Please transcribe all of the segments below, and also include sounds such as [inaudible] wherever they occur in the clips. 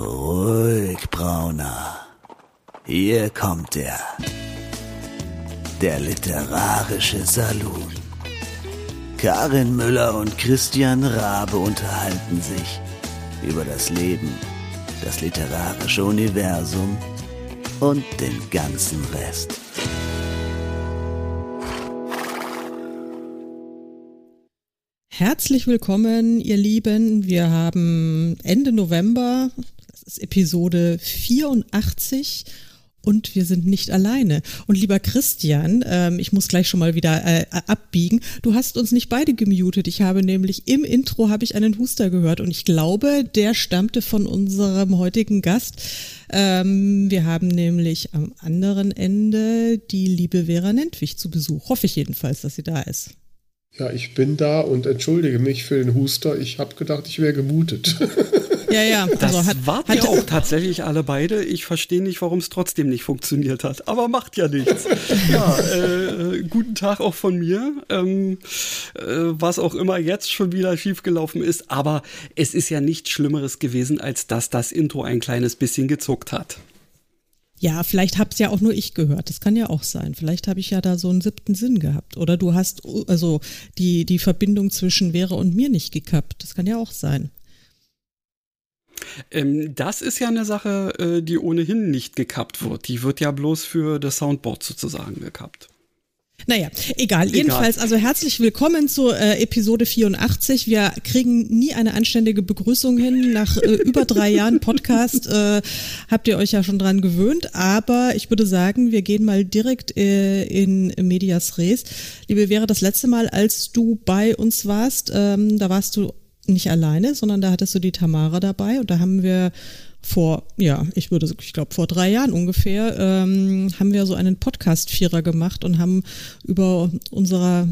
Ruhig, Brauner. Hier kommt er. Der literarische Salon. Karin Müller und Christian Rabe unterhalten sich über das Leben, das literarische Universum und den ganzen Rest. Herzlich willkommen, ihr Lieben. Wir haben Ende November, ist Episode 84 und wir sind nicht alleine. Und lieber Christian, ähm, ich muss gleich schon mal wieder äh, abbiegen. Du hast uns nicht beide gemutet. Ich habe nämlich im Intro habe ich einen Huster gehört und ich glaube, der stammte von unserem heutigen Gast. Ähm, wir haben nämlich am anderen Ende die liebe Vera Nentwich zu Besuch. Hoffe ich jedenfalls, dass sie da ist. Ja, ich bin da und entschuldige mich für den Huster. Ich habe gedacht, ich wäre gemutet. [laughs] Ja, ja. Das also hat, wart hat, ja auch tatsächlich alle beide. Ich verstehe nicht, warum es trotzdem nicht funktioniert hat. Aber macht ja nichts. [laughs] ja, äh, guten Tag auch von mir. Ähm, äh, was auch immer jetzt schon wieder schiefgelaufen ist. Aber es ist ja nichts Schlimmeres gewesen, als dass das Intro ein kleines bisschen gezuckt hat. Ja, vielleicht hab's ja auch nur ich gehört. Das kann ja auch sein. Vielleicht habe ich ja da so einen siebten Sinn gehabt. Oder du hast also die, die Verbindung zwischen Vera und mir nicht gekappt. Das kann ja auch sein. Ähm, das ist ja eine Sache, äh, die ohnehin nicht gekappt wird. Die wird ja bloß für das Soundboard sozusagen gekappt. Naja, egal. egal. Jedenfalls, also herzlich willkommen zur äh, Episode 84. Wir kriegen nie eine anständige Begrüßung hin. Nach äh, [laughs] über drei Jahren Podcast äh, habt ihr euch ja schon dran gewöhnt. Aber ich würde sagen, wir gehen mal direkt äh, in Medias Res. Liebe Wäre, das letzte Mal, als du bei uns warst, ähm, da warst du nicht alleine, sondern da hattest du die Tamara dabei und da haben wir vor, ja, ich würde, ich glaube, vor drei Jahren ungefähr, ähm, haben wir so einen Podcast-Vierer gemacht und haben über unsere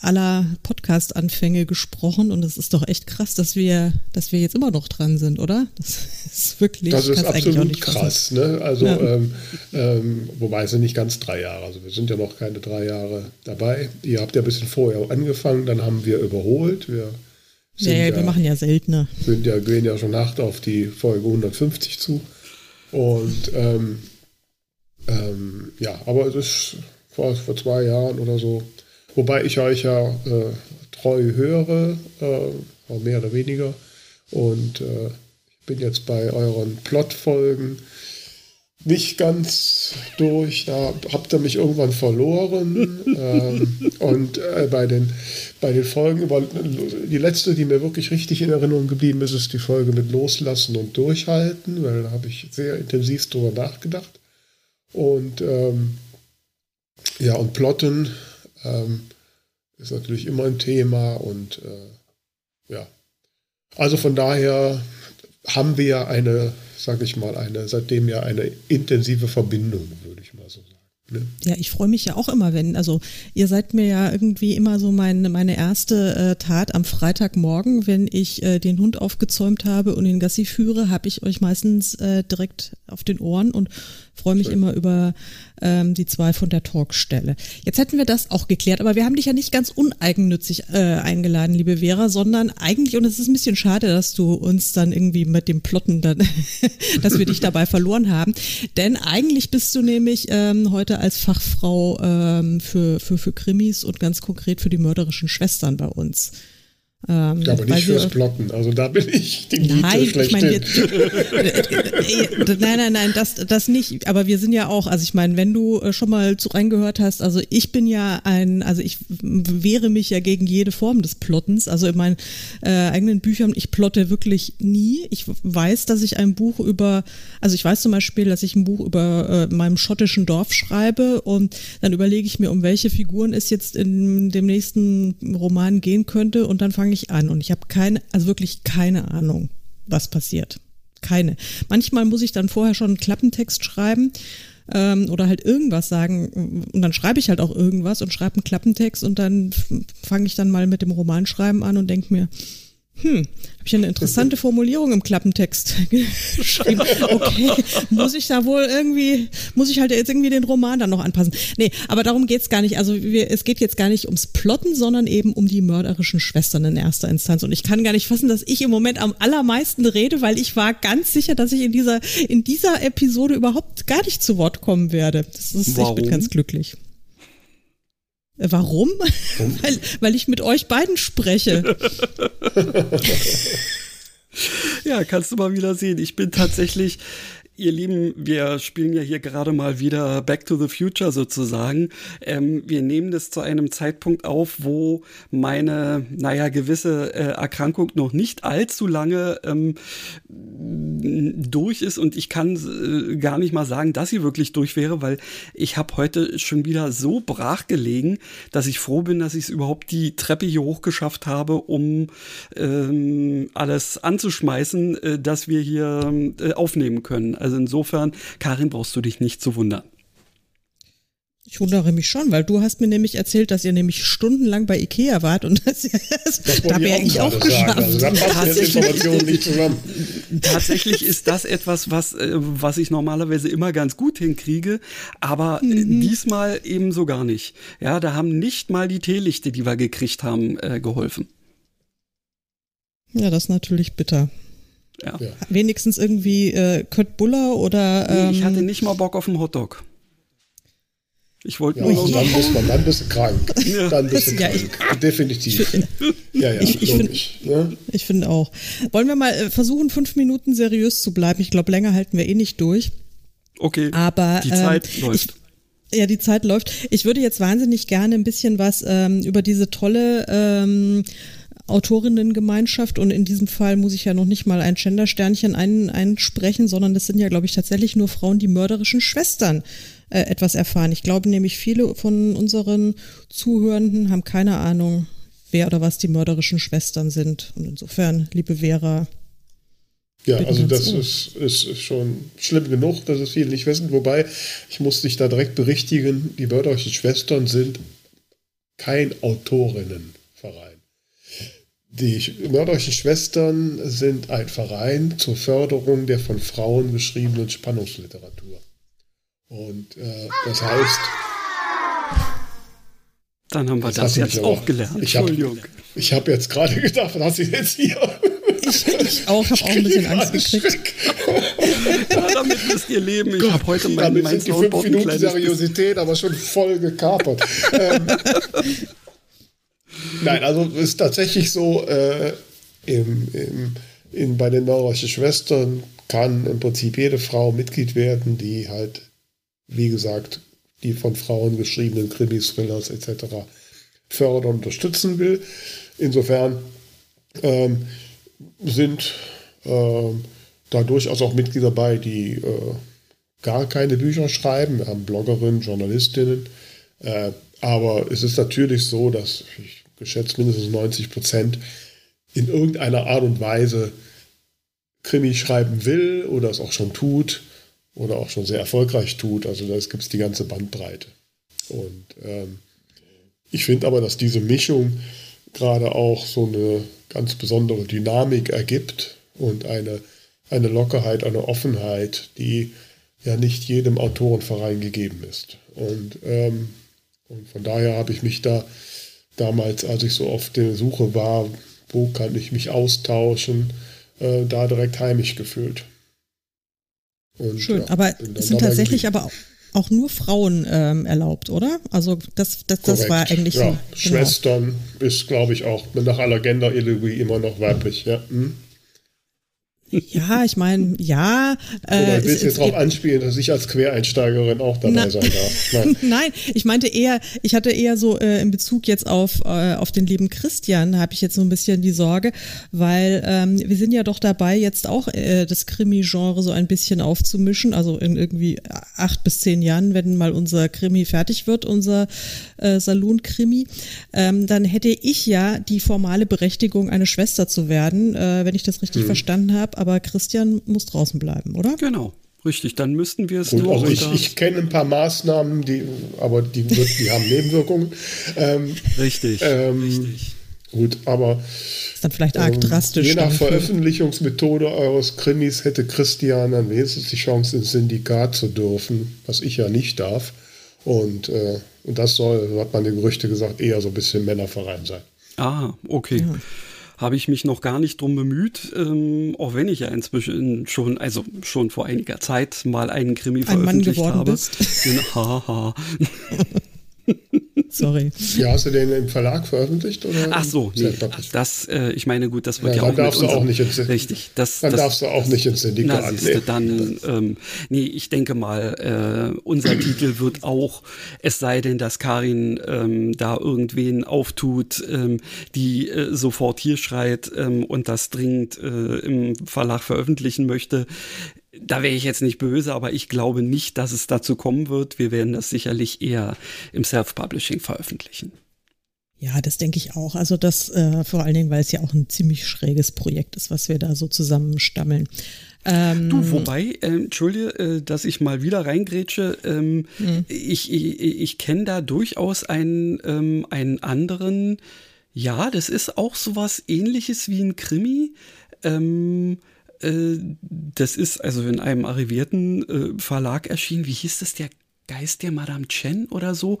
aller Podcast-Anfänge gesprochen und es ist doch echt krass, dass wir, dass wir jetzt immer noch dran sind, oder? Das [laughs] ist wirklich Das ist absolut krass, ne? Also, ja. ähm, ähm, wobei es sind nicht ganz drei Jahre, also wir sind ja noch keine drei Jahre dabei. Ihr habt ja ein bisschen vorher angefangen, dann haben wir überholt, wir ja, ja, wir machen ja seltener. Sind ja, gehen ja schon hart auf die Folge 150 zu. Und ähm, ähm, ja, aber es ist vor, vor zwei Jahren oder so. Wobei ich euch ja äh, treu höre, äh, mehr oder weniger. Und äh, ich bin jetzt bei euren Plotfolgen nicht ganz durch. Da habt ihr mich irgendwann verloren. [laughs] ähm, und äh, bei, den, bei den Folgen, über, die letzte, die mir wirklich richtig in Erinnerung geblieben ist, ist die Folge mit Loslassen und Durchhalten, weil da habe ich sehr intensiv drüber nachgedacht. Und ähm, ja, und Plotten ähm, ist natürlich immer ein Thema und äh, ja. Also von daher haben wir eine sage ich mal, eine, seitdem ja eine intensive Verbindung, würde ich mal so sagen. Ne? Ja, ich freue mich ja auch immer, wenn, also ihr seid mir ja irgendwie immer so mein, meine erste äh, Tat am Freitagmorgen, wenn ich äh, den Hund aufgezäumt habe und den Gassi führe, habe ich euch meistens äh, direkt auf den Ohren und freue mich Schön. immer über ähm, die zwei von der Talkstelle. Jetzt hätten wir das auch geklärt, aber wir haben dich ja nicht ganz uneigennützig äh, eingeladen, liebe Vera, sondern eigentlich, und es ist ein bisschen schade, dass du uns dann irgendwie mit dem Plotten dann, [laughs] dass wir dich [laughs] dabei verloren haben. Denn eigentlich bist du nämlich ähm, heute als Fachfrau ähm, für, für, für Krimis und ganz konkret für die mörderischen Schwestern bei uns. Ähm, aber nicht fürs Plotten. Also da bin ich die Gute Nein, ich meine jetzt, nein, nein, nein, das, das nicht. Aber wir sind ja auch, also ich meine, wenn du äh, schon mal zu reingehört hast, also ich bin ja ein, also ich wehre mich ja gegen jede Form des Plottens. Also in meinen äh, eigenen Büchern, ich plotte wirklich nie. Ich weiß, dass ich ein Buch über, also ich weiß zum Beispiel, dass ich ein Buch über äh, meinem schottischen Dorf schreibe und dann überlege ich mir, um welche Figuren es jetzt in dem nächsten Roman gehen könnte und dann fange fange ich an und ich habe keine, also wirklich keine Ahnung, was passiert. Keine. Manchmal muss ich dann vorher schon einen Klappentext schreiben ähm, oder halt irgendwas sagen und dann schreibe ich halt auch irgendwas und schreibe einen Klappentext und dann fange ich dann mal mit dem Romanschreiben an und denke mir, Hm, habe ich eine interessante Formulierung im Klappentext [laughs] geschrieben. Okay, muss ich da wohl irgendwie, muss ich halt jetzt irgendwie den Roman dann noch anpassen. Nee, aber darum geht's gar nicht. Also wir, es geht jetzt gar nicht ums Plotten, sondern eben um die mörderischen Schwestern in erster Instanz. Und ich kann gar nicht fassen, dass ich im Moment am allermeisten rede, weil ich war ganz sicher, dass ich in dieser, in dieser Episode überhaupt gar nicht zu Wort kommen werde. Das ist, ich bin ganz glücklich. Warum? [laughs] weil, weil ich mit euch beiden spreche. [laughs] ja, kannst du mal wieder sehen. Ich bin tatsächlich Ihr Lieben, wir spielen ja hier gerade mal wieder Back to the Future sozusagen. Ähm, wir nehmen das zu einem Zeitpunkt auf, wo meine, naja, gewisse äh, Erkrankung noch nicht allzu lange ähm, durch ist und ich kann äh, gar nicht mal sagen, dass sie wirklich durch wäre, weil ich habe heute schon wieder so brach gelegen, dass ich froh bin, dass ich es überhaupt die Treppe hier hochgeschafft habe, um ähm, alles anzuschmeißen, äh, dass wir hier äh, aufnehmen können. Also insofern, Karin, brauchst du dich nicht zu wundern. Ich wundere mich schon, weil du hast mir nämlich erzählt, dass ihr nämlich stundenlang bei Ikea wart und das, [laughs] das da wäre ich auch, geschafft. Also, Informationen nicht zusammen. Tatsächlich ist das etwas, was, äh, was ich normalerweise immer ganz gut hinkriege, aber mhm. diesmal eben so gar nicht. Ja, da haben nicht mal die Teelichte, die wir gekriegt haben, äh, geholfen. Ja, das ist natürlich bitter. Ja. Wenigstens irgendwie äh, Kurt Buller oder. Ähm, nee, ich hatte nicht mal Bock auf einen Hotdog. Ich wollte ja, nur. Dann, bist man, dann bist du krank. Ja. Dann bist du krank. Ich, Definitiv. Ich, ja, ja, ich, ich finde ne? find auch. Wollen wir mal äh, versuchen, fünf Minuten seriös zu bleiben? Ich glaube, länger halten wir eh nicht durch. Okay. Aber die Zeit ähm, läuft. ja, die Zeit läuft. Ich würde jetzt wahnsinnig gerne ein bisschen was ähm, über diese tolle ähm, Autorinnengemeinschaft und in diesem Fall muss ich ja noch nicht mal ein Gendersternchen ein, einsprechen, sondern das sind ja, glaube ich, tatsächlich nur Frauen, die mörderischen Schwestern äh, etwas erfahren. Ich glaube nämlich, viele von unseren Zuhörenden haben keine Ahnung, wer oder was die mörderischen Schwestern sind. Und insofern, liebe Vera. Ja, also das ist, ist schon schlimm genug, dass es viele nicht wissen. Wobei, ich muss dich da direkt berichtigen, die mörderischen Schwestern sind kein Autorinnenverein. Die Mörderischen Schwestern sind ein Verein zur Förderung der von Frauen geschriebenen Spannungsliteratur. Und äh, das heißt. Dann haben wir das, das jetzt auch gelernt. Ich habe hab jetzt gerade gedacht, was hast du jetzt hier? Ich, ich auch, habe auch ein bisschen Angst gekriegt. [laughs] ja, damit müsst ihr leben. Ich habe heute mein, damit mein sind die fünf Minuten Seriosität aber schon voll gekapert. [laughs] ähm, Nein, also es ist tatsächlich so, äh, im, im, in, bei den Mörderischen Schwestern kann im Prinzip jede Frau Mitglied werden, die halt, wie gesagt, die von Frauen geschriebenen Krimis, Thrillers etc. fördern und unterstützen will. Insofern ähm, sind äh, da durchaus auch Mitglieder dabei, die äh, gar keine Bücher schreiben. Wir haben Bloggerinnen, Journalistinnen. Äh, aber es ist natürlich so, dass ich geschätzt mindestens 90 Prozent, in irgendeiner Art und Weise Krimi schreiben will oder es auch schon tut oder auch schon sehr erfolgreich tut. Also da gibt es die ganze Bandbreite. Und ähm, ich finde aber, dass diese Mischung gerade auch so eine ganz besondere Dynamik ergibt und eine, eine Lockerheit, eine Offenheit, die ja nicht jedem Autorenverein gegeben ist. Und, ähm, und von daher habe ich mich da damals, als ich so auf der Suche war, wo kann ich mich austauschen, äh, da direkt heimisch gefühlt. Und, Schön, ja, aber es sind tatsächlich aber auch, auch nur Frauen ähm, erlaubt, oder? Also das, das, das war eigentlich ja, so. Genau. Schwestern ist, glaube ich, auch nach aller Gender-Ideologie immer noch weiblich. Ja. Hm? Ja, ich meine, ja. Äh, Oder willst du jetzt darauf anspielen, dass ich als Quereinsteigerin auch dabei na, sein darf? Nein. [laughs] Nein, ich meinte eher, ich hatte eher so äh, in Bezug jetzt auf, äh, auf den lieben Christian, habe ich jetzt so ein bisschen die Sorge, weil ähm, wir sind ja doch dabei, jetzt auch äh, das Krimi-Genre so ein bisschen aufzumischen. Also in irgendwie acht bis zehn Jahren, wenn mal unser Krimi fertig wird, unser äh, Saloon-Krimi, ähm, dann hätte ich ja die formale Berechtigung, eine Schwester zu werden, äh, wenn ich das richtig hm. verstanden habe aber Christian muss draußen bleiben, oder? Genau. Richtig, dann müssten wir es Gut, nur. Also ich, ich kenne ein paar Maßnahmen, die, aber die, die haben Nebenwirkungen. Ähm, richtig, ähm, richtig. Gut, aber ist dann vielleicht arg ähm, drastisch. Je nach Veröffentlichungsmethode eures Krimis hätte Christian dann wenigstens die Chance, ins Syndikat zu dürfen, was ich ja nicht darf. Und, äh, und das soll, so hat man die Gerüchte gesagt, eher so ein bisschen Männerverein sein. Ah, okay. Ja habe ich mich noch gar nicht drum bemüht, ähm, auch wenn ich ja inzwischen schon, also schon vor einiger Zeit mal einen Krimi Ein veröffentlicht Mann geworden habe. Bist. [laughs] Haha. [laughs] Sorry. Ja, hast du den im Verlag veröffentlicht? Oder Ach so, nee, das, äh, ich meine, gut, das wird ja, ja auch darfst du auch nicht ins, Richtig. Das, dann das, darfst du auch nicht ins Syndikat. Na, siehste, nee. dann, ähm, nee, ich denke mal, äh, unser Titel wird auch, es sei denn, dass Karin ähm, da irgendwen auftut, ähm, die äh, sofort hier schreit ähm, und das dringend äh, im Verlag veröffentlichen möchte, da wäre ich jetzt nicht böse, aber ich glaube nicht, dass es dazu kommen wird. Wir werden das sicherlich eher im Self-Publishing veröffentlichen. Ja, das denke ich auch. Also das äh, vor allen Dingen, weil es ja auch ein ziemlich schräges Projekt ist, was wir da so zusammenstammeln. Ähm, du, wobei, äh, entschuldige, äh, dass ich mal wieder reingrätsche, ähm, mhm. ich, ich, ich kenne da durchaus einen, ähm, einen anderen, ja, das ist auch sowas ähnliches wie ein Krimi. Ähm, äh, das ist also in einem arrivierten äh, Verlag erschienen. Wie hieß das? Der Geist der Madame Chen oder so.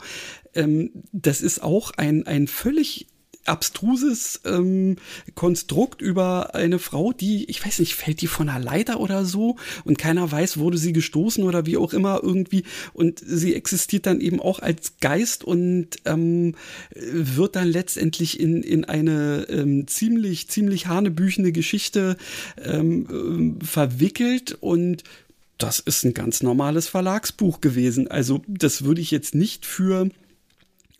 Ähm, das ist auch ein, ein völlig abstruses ähm, Konstrukt über eine Frau, die, ich weiß nicht, fällt die von einer Leiter oder so? Und keiner weiß, wurde sie gestoßen oder wie auch immer irgendwie? Und sie existiert dann eben auch als Geist und ähm, wird dann letztendlich in, in eine ähm, ziemlich, ziemlich hanebüchene Geschichte ähm, äh, verwickelt. Und das ist ein ganz normales Verlagsbuch gewesen. Also das würde ich jetzt nicht für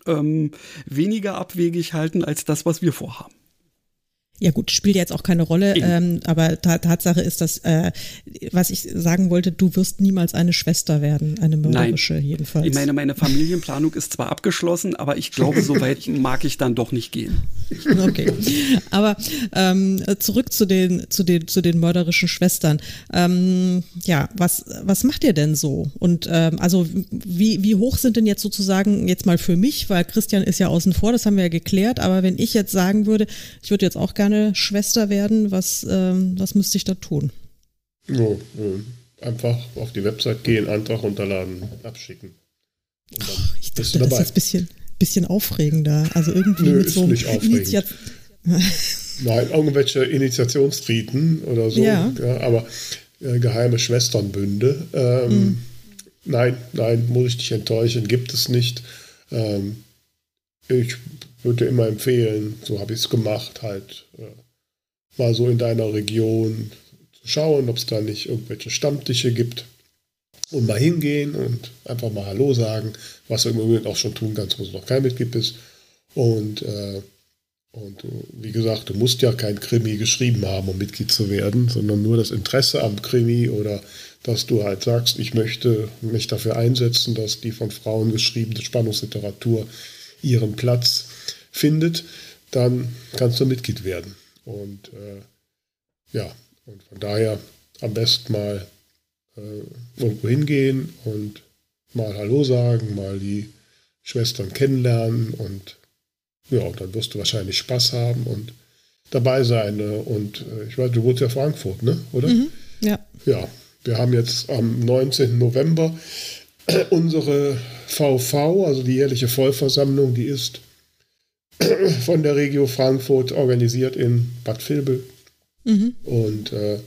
ähm, weniger abwegig halten als das, was wir vorhaben. Ja gut, spielt jetzt auch keine Rolle, ähm, aber Tatsache ist, dass, äh, was ich sagen wollte, du wirst niemals eine Schwester werden, eine mörderische Nein. jedenfalls. Ich meine, meine Familienplanung ist zwar abgeschlossen, aber ich glaube, so weit [laughs] mag ich dann doch nicht gehen. Okay, aber ähm, zurück zu den, zu den, zu den mörderischen Schwestern. Ähm, ja, was, was macht ihr denn so? Und ähm, also wie, wie hoch sind denn jetzt sozusagen, jetzt mal für mich, weil Christian ist ja außen vor, das haben wir ja geklärt, aber wenn ich jetzt sagen würde, ich würde jetzt auch gerne gerne Schwester werden, was, ähm, was müsste ich da tun? Oh, äh, einfach auf die Website gehen, Antrag runterladen, abschicken. Ach, ich dachte, das ist jetzt ein bisschen, bisschen aufregender. Also irgendwie Nö, mit so nicht aufregend. [laughs] Nein, irgendwelche Initiationsriten oder so. Ja. ja aber äh, geheime Schwesternbünde. Ähm, mhm. Nein, nein, muss ich dich enttäuschen, gibt es nicht. Ähm, ich würde immer empfehlen, so habe ich es gemacht, halt äh, mal so in deiner Region zu schauen, ob es da nicht irgendwelche Stammtische gibt und mal hingehen und einfach mal Hallo sagen, was du im Moment auch schon tun kannst, wo du noch kein Mitglied bist. Und, äh, und wie gesagt, du musst ja kein Krimi geschrieben haben, um Mitglied zu werden, sondern nur das Interesse am Krimi oder dass du halt sagst, ich möchte mich dafür einsetzen, dass die von Frauen geschriebene Spannungsliteratur ihren Platz findet, dann kannst du Mitglied werden. Und äh, ja, und von daher am besten mal äh, irgendwo hingehen und mal Hallo sagen, mal die Schwestern kennenlernen und ja, dann wirst du wahrscheinlich Spaß haben und dabei sein. Ne? Und äh, ich weiß, du wohnst ja Frankfurt, ne? Oder? Mhm, ja. Ja, wir haben jetzt am 19. November [clears throat] unsere VV, also die jährliche Vollversammlung, die ist [clears throat] von der Regio Frankfurt organisiert in Bad Vilbel. Mhm. Und äh,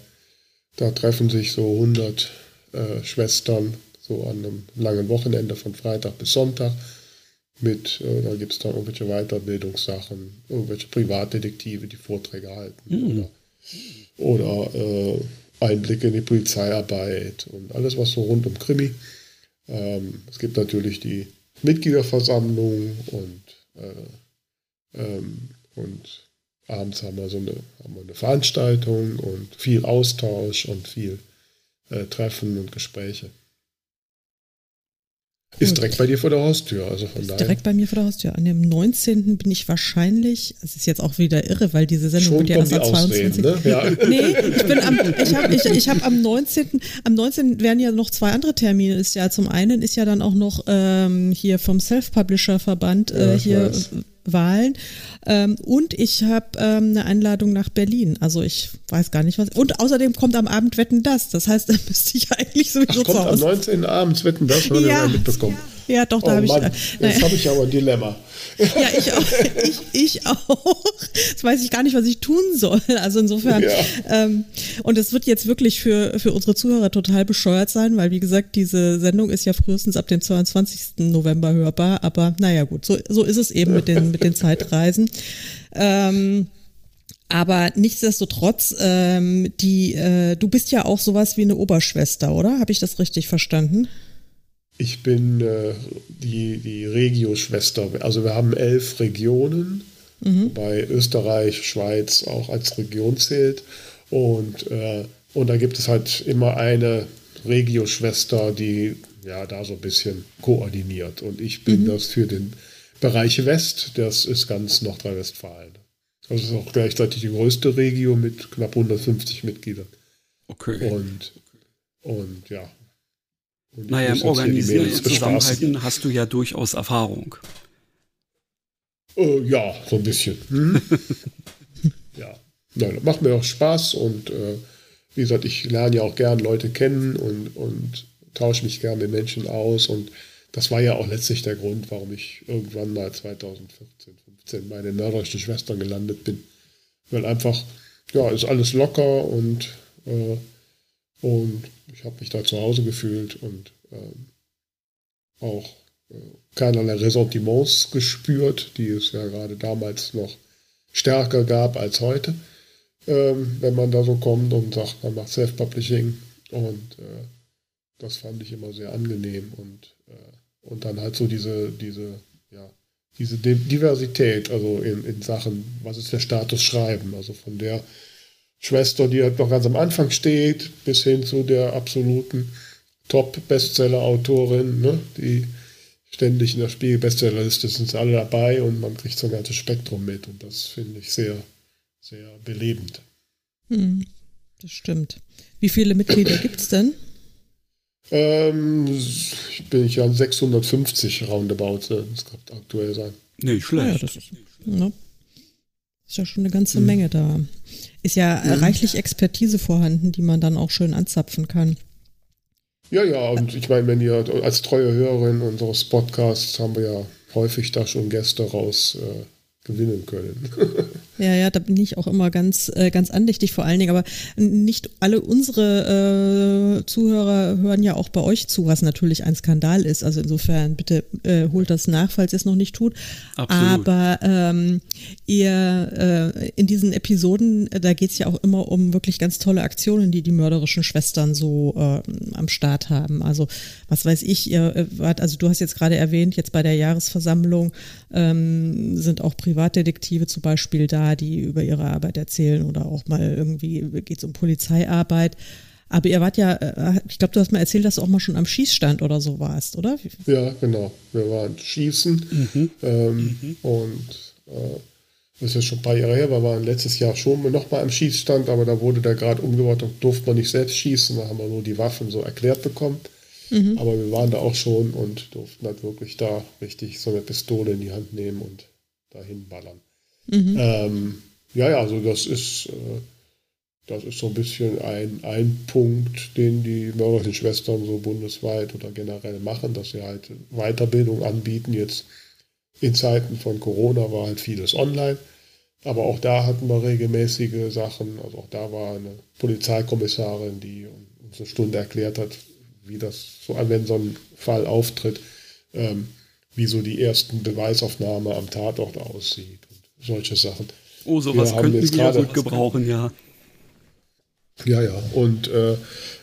da treffen sich so 100 äh, Schwestern so an einem langen Wochenende von Freitag bis Sonntag. Mit, äh, da gibt es dann irgendwelche Weiterbildungssachen, irgendwelche Privatdetektive, die Vorträge halten. Mhm. Oder, oder äh, Einblicke in die Polizeiarbeit und alles, was so rund um Krimi. Ähm, es gibt natürlich die Mitgliederversammlung und äh, ähm, und abends haben wir so eine, haben wir eine Veranstaltung und viel Austausch und viel äh, Treffen und Gespräche. Ist direkt bei dir vor der Haustür, also von daher. Direkt bei mir vor der Haustür. An dem 19. bin ich wahrscheinlich, es ist jetzt auch wieder irre, weil diese Sendung Schon wird ja erst am 22. Ne? Ja. [laughs] Nee, ich bin am, ich habe ich, ich hab am 19. Am 19. werden ja noch zwei andere Termine. Ist ja zum einen ist ja dann auch noch ähm, hier vom Self-Publisher-Verband äh, hier. Weiß Wahlen. Ähm, und ich habe ähm, eine Einladung nach Berlin. Also ich weiß gar nicht was. Und außerdem kommt am Abend Wetten das. Das heißt, [laughs] da müsste ich eigentlich sowieso Ach, kommt am 19. abends Wetten das, habe ja, mitbekommen. Ja, ja doch, da oh, habe ich. Äh, jetzt habe ich aber ein Dilemma. [laughs] Ja, ich auch. Ich, ich auch. Jetzt weiß ich gar nicht, was ich tun soll. Also insofern. Ja. Ähm, und es wird jetzt wirklich für, für unsere Zuhörer total bescheuert sein, weil wie gesagt, diese Sendung ist ja frühestens ab dem 22. November hörbar. Aber naja, gut, so, so ist es eben mit den, mit den Zeitreisen. Ähm, aber nichtsdestotrotz, ähm, die, äh, du bist ja auch sowas wie eine Oberschwester, oder? Habe ich das richtig verstanden? Ich bin äh, die, die Regio-Schwester. Also wir haben elf Regionen, mhm. wobei Österreich, Schweiz auch als Region zählt. Und, äh, und da gibt es halt immer eine Regio-Schwester, die ja da so ein bisschen koordiniert. Und ich bin mhm. das für den Bereich West, das ist ganz Nordrhein-Westfalen. Das ist auch gleichzeitig die größte Regio mit knapp 150 Mitgliedern. Okay. Und, und ja, naja, im Organisieren und Zusammenhalten hast du ja durchaus Erfahrung. Äh, ja, so ein bisschen. Hm? [laughs] ja, Nein, macht mir auch Spaß und äh, wie gesagt, ich lerne ja auch gern Leute kennen und, und tausche mich gern mit Menschen aus und das war ja auch letztlich der Grund, warum ich irgendwann mal 2014, 15 bei den nördlichen Schwestern gelandet bin. Weil einfach, ja, ist alles locker und äh, und ich habe mich da zu Hause gefühlt und ähm, auch äh, keinerlei Ressentiments gespürt, die es ja gerade damals noch stärker gab als heute, ähm, wenn man da so kommt und sagt, man macht Self-Publishing. Und äh, das fand ich immer sehr angenehm und, äh, und dann halt so diese, diese, ja, diese Diversität, also in, in Sachen, was ist der Status Schreiben, also von der Schwester, die halt noch ganz am Anfang steht, bis hin zu der absoluten Top-Bestseller-Autorin, ne, die ständig in der Spiegel-Bestsellerliste sind sie alle dabei und man kriegt so ein ganzes Spektrum mit und das finde ich sehr, sehr belebend. Hm, das stimmt. Wie viele Mitglieder [clears throat] gibt es denn? Ähm, ich bin ja an 650 roundabout, das kann aktuell sein. Nicht schlecht. Ja, das ist, ne? Ist ja schon eine ganze hm. Menge da ist ja mhm. reichlich Expertise vorhanden, die man dann auch schön anzapfen kann. Ja, ja, und ich meine, wenn ihr als treue Hörerin unseres Podcasts haben wir ja häufig da schon Gäste raus äh, gewinnen können. [laughs] ja, ja, da bin ich auch immer ganz, äh, ganz andächtig vor allen Dingen. Aber nicht alle unsere äh, Zuhörer hören ja auch bei euch zu, was natürlich ein Skandal ist. Also insofern bitte äh, holt das nach, falls ihr es noch nicht tut. Absolut. Aber ähm, ihr äh, in diesen Episoden, äh, da geht es ja auch immer um wirklich ganz tolle Aktionen, die die mörderischen Schwestern so äh, am Start haben. Also was weiß ich, ihr äh, wart, also du hast jetzt gerade erwähnt, jetzt bei der Jahresversammlung ähm, sind auch Privatdetektive zum Beispiel da, die über ihre Arbeit erzählen oder auch mal irgendwie geht es um Polizeiarbeit. Aber ihr wart ja, äh, ich glaube, du hast mal erzählt, dass du auch mal schon am Schießstand oder so warst, oder? Ja, genau. Wir waren schießen mhm. Ähm, mhm. und äh, das ist ja schon ein paar Jahre her, wir waren letztes Jahr schon noch mal am Schießstand, aber da wurde der gerade umgebaut und durfte man nicht selbst schießen, da haben wir nur die Waffen so erklärt bekommen. Mhm. Aber wir waren da auch schon und durften halt wirklich da richtig so eine Pistole in die Hand nehmen und dahin ballern. Mhm. Ähm, ja, ja, also das ist, äh, das ist so ein bisschen ein, ein Punkt, den die mörderlichen Schwestern so bundesweit oder generell machen, dass sie halt Weiterbildung anbieten. Jetzt in Zeiten von Corona war halt vieles online. Aber auch da hatten wir regelmäßige Sachen. Also auch da war eine Polizeikommissarin, die uns eine Stunde erklärt hat, wie das so, wenn so ein Fall auftritt, ähm, wie so die ersten Beweisaufnahme am Tatort aussieht und solche Sachen. Oh, sowas wir könnten wir gut gebrauchen, ja. Ja, ja. Und äh,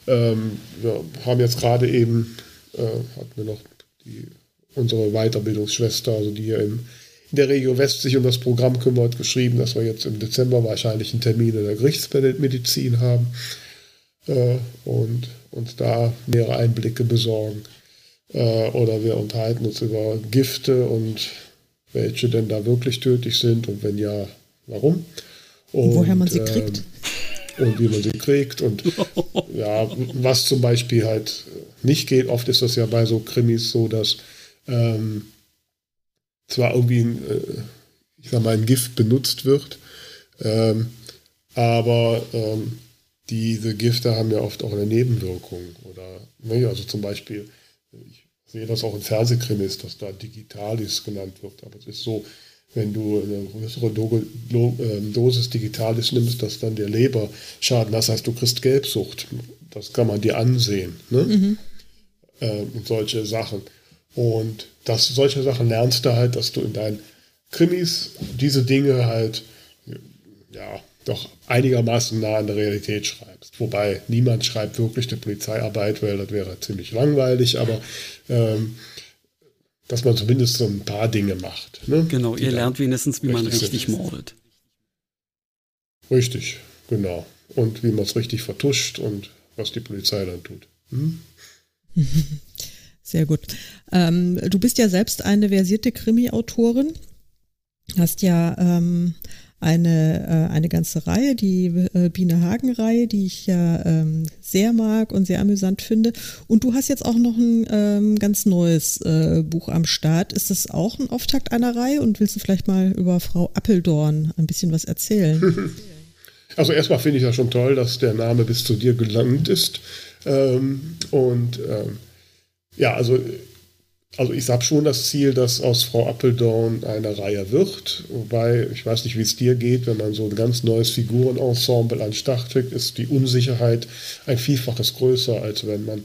ähm, wir haben jetzt gerade eben, äh, hatten wir noch die, unsere Weiterbildungsschwester, also die hier im, in der Regio West sich um das Programm kümmert, geschrieben, dass wir jetzt im Dezember wahrscheinlich einen Termin in der Gerichtsmedizin haben äh, und uns da mehrere Einblicke besorgen. Äh, oder wir unterhalten uns über Gifte und welche denn da wirklich tödlich sind und wenn ja, warum. Und, woher man sie ähm, kriegt. und wie man sie kriegt und [laughs] ja, was zum Beispiel halt nicht geht. Oft ist das ja bei so Krimis so, dass ähm, zwar irgendwie ein, äh, ich sag mal, ein Gift benutzt wird. Ähm, aber ähm, diese Gifte haben ja oft auch eine Nebenwirkung. Oder, ne, also zum Beispiel, sehe das auch in Fernsehkrimis, dass da Digitalis genannt wird. Aber es ist so, wenn du eine größere ähm, Dosis Digitalis nimmst, dass dann der Leber schaden. Das heißt, du kriegst Gelbsucht. Das kann man dir ansehen. Ne? Mhm. Ähm, und solche Sachen. Und das, solche Sachen lernst du halt, dass du in deinen Krimis diese Dinge halt, ja, doch einigermaßen nah an der Realität schreibst. Wobei niemand schreibt wirklich eine Polizeiarbeit, weil das wäre ziemlich langweilig, aber ähm, dass man zumindest so ein paar Dinge macht. Ne? Genau, ihr lernt wenigstens, wie man richtig sind. mordet. Richtig, genau. Und wie man es richtig vertuscht und was die Polizei dann tut. Hm? [laughs] Sehr gut. Ähm, du bist ja selbst eine versierte Krimi-Autorin. Hast ja ähm, eine, äh, eine ganze Reihe, die äh, Biene Hagen-Reihe, die ich ja ähm, sehr mag und sehr amüsant finde. Und du hast jetzt auch noch ein ähm, ganz neues äh, Buch am Start. Ist das auch ein Auftakt einer Reihe und willst du vielleicht mal über Frau Appeldorn ein bisschen was erzählen? [laughs] Also erstmal finde ich ja schon toll, dass der Name bis zu dir gelangt ist. Ähm, und ähm, ja, also also ich habe schon das Ziel, dass aus Frau Appeldorn eine Reihe wird. Wobei, ich weiß nicht, wie es dir geht, wenn man so ein ganz neues Figurenensemble an Start kriegt, ist die Unsicherheit ein Vielfaches größer, als wenn man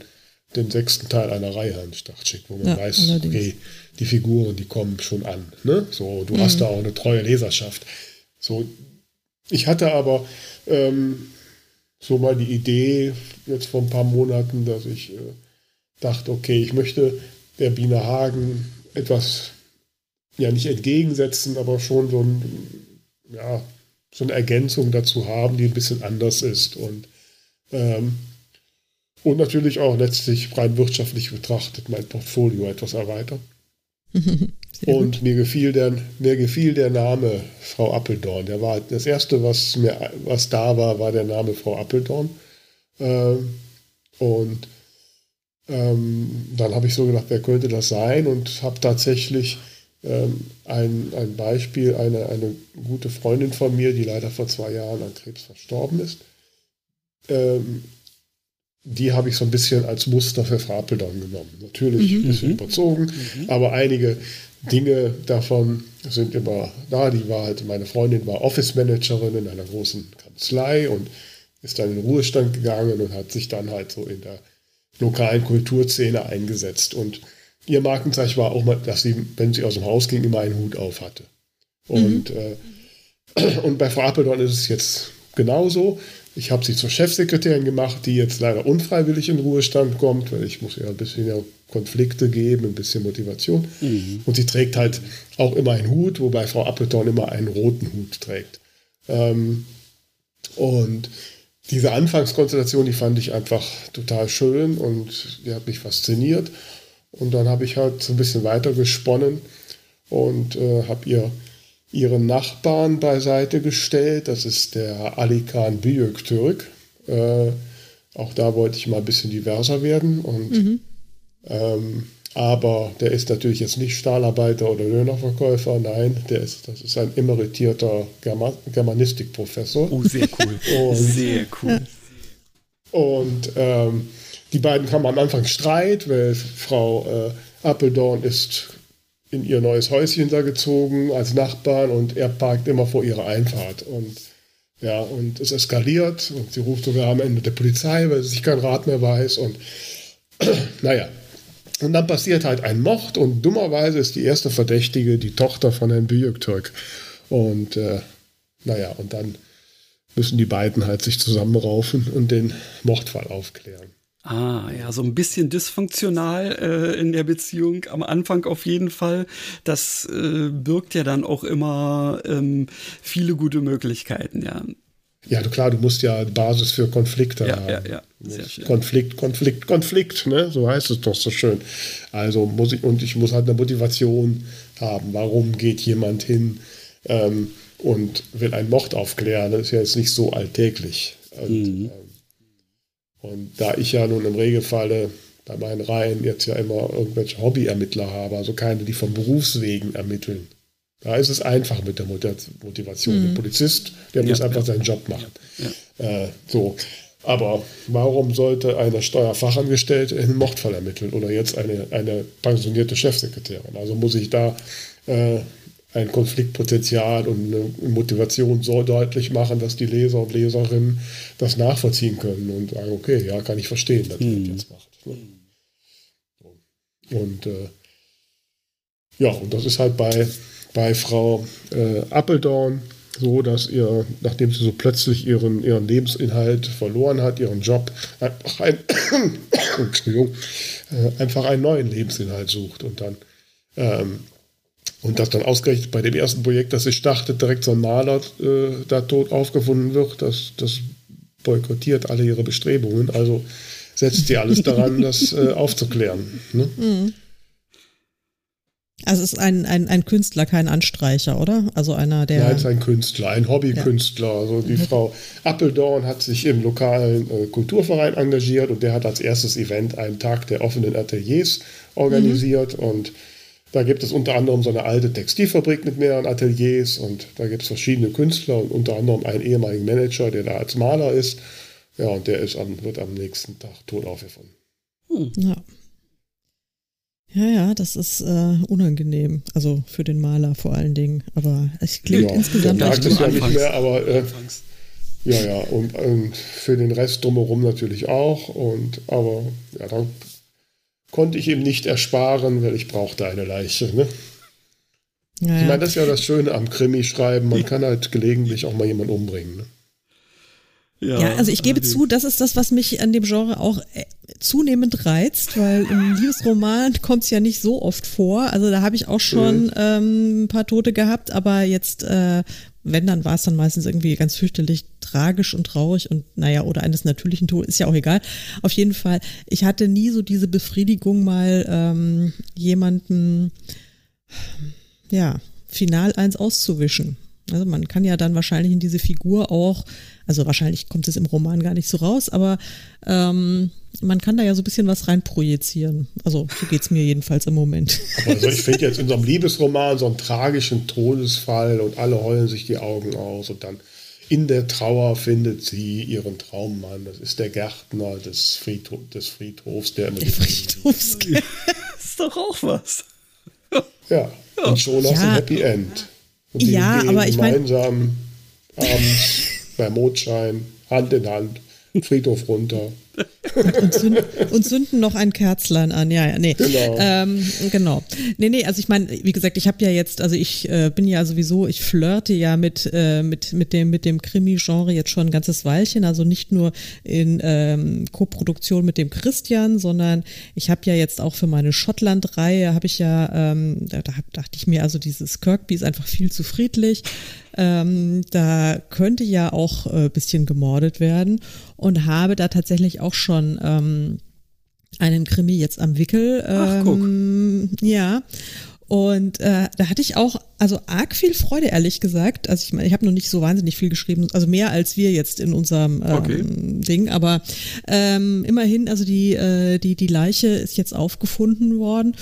den sechsten Teil einer Reihe an Start schickt, wo man ja, weiß, allerdings. okay, die Figuren, die kommen schon an. Ne? So, du mhm. hast da auch eine treue Leserschaft. So, ich hatte aber ähm, so mal die Idee, jetzt vor ein paar Monaten, dass ich äh, dachte, okay, ich möchte der Biene Hagen etwas, ja nicht entgegensetzen, aber schon so, ein, ja, so eine Ergänzung dazu haben, die ein bisschen anders ist und, ähm, und natürlich auch letztlich rein wirtschaftlich betrachtet mein Portfolio etwas erweitern. [laughs] und mir gefiel, der, mir gefiel der Name Frau Appeldorn. Der war das erste, was mir was da war, war der Name Frau Appeldorn. Ähm, und ähm, dann habe ich so gedacht, wer könnte das sein? Und habe tatsächlich ähm, ein, ein Beispiel, eine, eine gute Freundin von mir, die leider vor zwei Jahren an Krebs verstorben ist. Ähm, die habe ich so ein bisschen als Muster für Frapeldon genommen. Natürlich mhm. ein bisschen mhm. überzogen, mhm. aber einige Dinge davon sind immer da. Die war halt, meine Freundin war Office Managerin in einer großen Kanzlei und ist dann in den Ruhestand gegangen und hat sich dann halt so in der lokalen Kulturszene eingesetzt. Und ihr Markenzeichen war auch mal, dass sie, wenn sie aus dem Haus ging, immer einen Hut auf hatte. Und, mhm. äh, [clears throat] und bei Frau Appeldorn ist es jetzt genauso. Ich habe sie zur Chefsekretärin gemacht, die jetzt leider unfreiwillig in Ruhestand kommt, weil ich muss ihr ein bisschen ja Konflikte geben, ein bisschen Motivation. Mhm. Und sie trägt halt auch immer einen Hut, wobei Frau Appleton immer einen roten Hut trägt. Ähm, und diese Anfangskonstellation, die fand ich einfach total schön und die hat mich fasziniert. Und dann habe ich halt so ein bisschen weiter gesponnen und äh, habe ihr ihren Nachbarn beiseite gestellt. Das ist der Alikan Büyüktürk. Äh, auch da wollte ich mal ein bisschen diverser werden. Und mhm. ähm, aber der ist natürlich jetzt nicht Stahlarbeiter oder Dönerverkäufer, nein, der ist, das ist ein emeritierter German Germanistikprofessor. Oh, sehr cool. [laughs] Und, sehr cool. Und ähm, die beiden kamen am Anfang Streit, weil Frau äh, Appeldorn ist in ihr neues Häuschen da gezogen als Nachbarn und er parkt immer vor ihrer Einfahrt. Und ja, und es eskaliert und sie ruft sogar am Ende der Polizei, weil sie sich kein Rat mehr weiß. Und [clears throat] naja, und dann passiert halt ein Mord und dummerweise ist die erste Verdächtige die Tochter von Herrn Büyüktürk. Und äh, naja, und dann müssen die beiden halt sich zusammenraufen und den Mordfall aufklären. Ah, ja, so ein bisschen dysfunktional äh, in der Beziehung am Anfang auf jeden Fall. Das äh, birgt ja dann auch immer ähm, viele gute Möglichkeiten, ja. Ja, klar, du musst ja Basis für Konflikte ja, haben. Ja, ja, sehr. Konflikt, Konflikt, Konflikt, ne? So heißt es doch so schön. Also muss ich, und ich muss halt eine Motivation haben. Warum geht jemand hin ähm, und will einen Mord aufklären? Das ist ja jetzt nicht so alltäglich. Und, mhm. ähm, und da ich ja nun im Regelfalle bei meinen Reihen jetzt ja immer irgendwelche Hobbyermittler habe, also keine, die von Berufswegen ermitteln, Da ist es einfach mit der Motivation. Mhm. Der Polizist, der ja, muss einfach ja. seinen Job machen. Ja. Äh, so. Aber warum sollte eine Steuerfachangestellte einen Mordfall ermitteln oder jetzt eine, eine pensionierte Chefsekretärin? Also muss ich da äh, ein Konfliktpotenzial und eine Motivation so deutlich machen, dass die Leser und Leserinnen das nachvollziehen können und sagen, okay, ja, kann ich verstehen, dass hm. das jetzt macht. Ne? Und äh, ja, und das ist halt bei, bei Frau äh, Appeldorn so, dass ihr, nachdem sie so plötzlich ihren, ihren Lebensinhalt verloren hat, ihren Job, einfach, ein, [coughs] Entschuldigung, äh, einfach einen neuen Lebensinhalt sucht und dann ähm, und dass dann ausgerechnet bei dem ersten Projekt, das sie startet, direkt so ein Maler äh, da tot aufgefunden wird, das, das boykottiert alle ihre Bestrebungen. Also setzt sie alles daran, [laughs] das äh, aufzuklären. Ne? Mhm. Also es ist ein, ein, ein Künstler, kein Anstreicher, oder? Also einer, der. Nein, es ist ein Künstler, ein Hobbykünstler. Ja. Also die mhm. Frau Appeldorn hat sich im lokalen äh, Kulturverein engagiert und der hat als erstes Event einen Tag der offenen Ateliers organisiert mhm. und da gibt es unter anderem so eine alte Textilfabrik mit mehreren Ateliers und da gibt es verschiedene Künstler und unter anderem einen ehemaligen Manager, der da als Maler ist. Ja, und der ist am, wird am nächsten Tag tot aufgefunden. Hm. Ja. Ja, ja, das ist äh, unangenehm. Also für den Maler vor allen Dingen. Aber es klingt ja, insgesamt. Der es ja nicht mehr, aber äh, ja, ja. Und, und, für den Rest drumherum natürlich auch. Und aber ja, dann konnte ich ihm nicht ersparen, weil ich brauchte eine Leiche. Ne? Ja, ich meine, das ist ja das Schöne am Krimi-Schreiben. Man kann halt gelegentlich auch mal jemanden umbringen. Ne? Ja, ja, also ich gebe zu, das ist das, was mich an dem Genre auch äh, zunehmend reizt, weil im [laughs] Liebesroman kommt es ja nicht so oft vor. Also da habe ich auch schon mhm. ähm, ein paar Tote gehabt, aber jetzt, äh, wenn, dann war es dann meistens irgendwie ganz fürchterlich tragisch und traurig und naja, oder eines natürlichen Todes, ist ja auch egal. Auf jeden Fall, ich hatte nie so diese Befriedigung, mal ähm, jemanden, ja, final eins auszuwischen. Also man kann ja dann wahrscheinlich in diese Figur auch also wahrscheinlich kommt es im Roman gar nicht so raus, aber ähm, man kann da ja so ein bisschen was reinprojizieren. Also so geht es mir jedenfalls im Moment. Aber also ich finde jetzt in so einem Liebesroman so einen tragischen Todesfall und alle heulen sich die Augen aus und dann in der Trauer findet sie ihren Traummann. Das ist der Gärtner des, Friedhof, des Friedhofs, der immer der Friedhofs [laughs] ist doch auch was. Ja, und schon ja. hast du ein Happy End. Und ja, aber ich meine. Gemeinsam abends [laughs] bei Mondschein, Hand in Hand, Friedhof runter. Und, zünden, und, zünden noch ein Kerzlein an, ja, ja, nee. Genau. Ähm, genau. Nee, nee, also ich meine, wie gesagt, ich habe ja jetzt, also ich äh, bin ja sowieso, ich flirte ja mit, äh, mit, mit dem, mit dem Krimi-Genre jetzt schon ein ganzes Weilchen, also nicht nur in ähm, Co-Produktion mit dem Christian, sondern ich habe ja jetzt auch für meine Schottland-Reihe, habe ich ja, ähm, da, da dachte ich mir, also dieses Kirkby ist einfach viel zu friedlich. Ähm, da könnte ja auch äh, bisschen gemordet werden und habe da tatsächlich auch schon ähm, einen Krimi jetzt am Wickel. Ach, guck. Ähm, ja. Und äh, da hatte ich auch also arg viel Freude, ehrlich gesagt. Also ich meine, ich habe noch nicht so wahnsinnig viel geschrieben, also mehr als wir jetzt in unserem ähm, okay. Ding, aber ähm, immerhin, also die, äh, die, die Leiche ist jetzt aufgefunden worden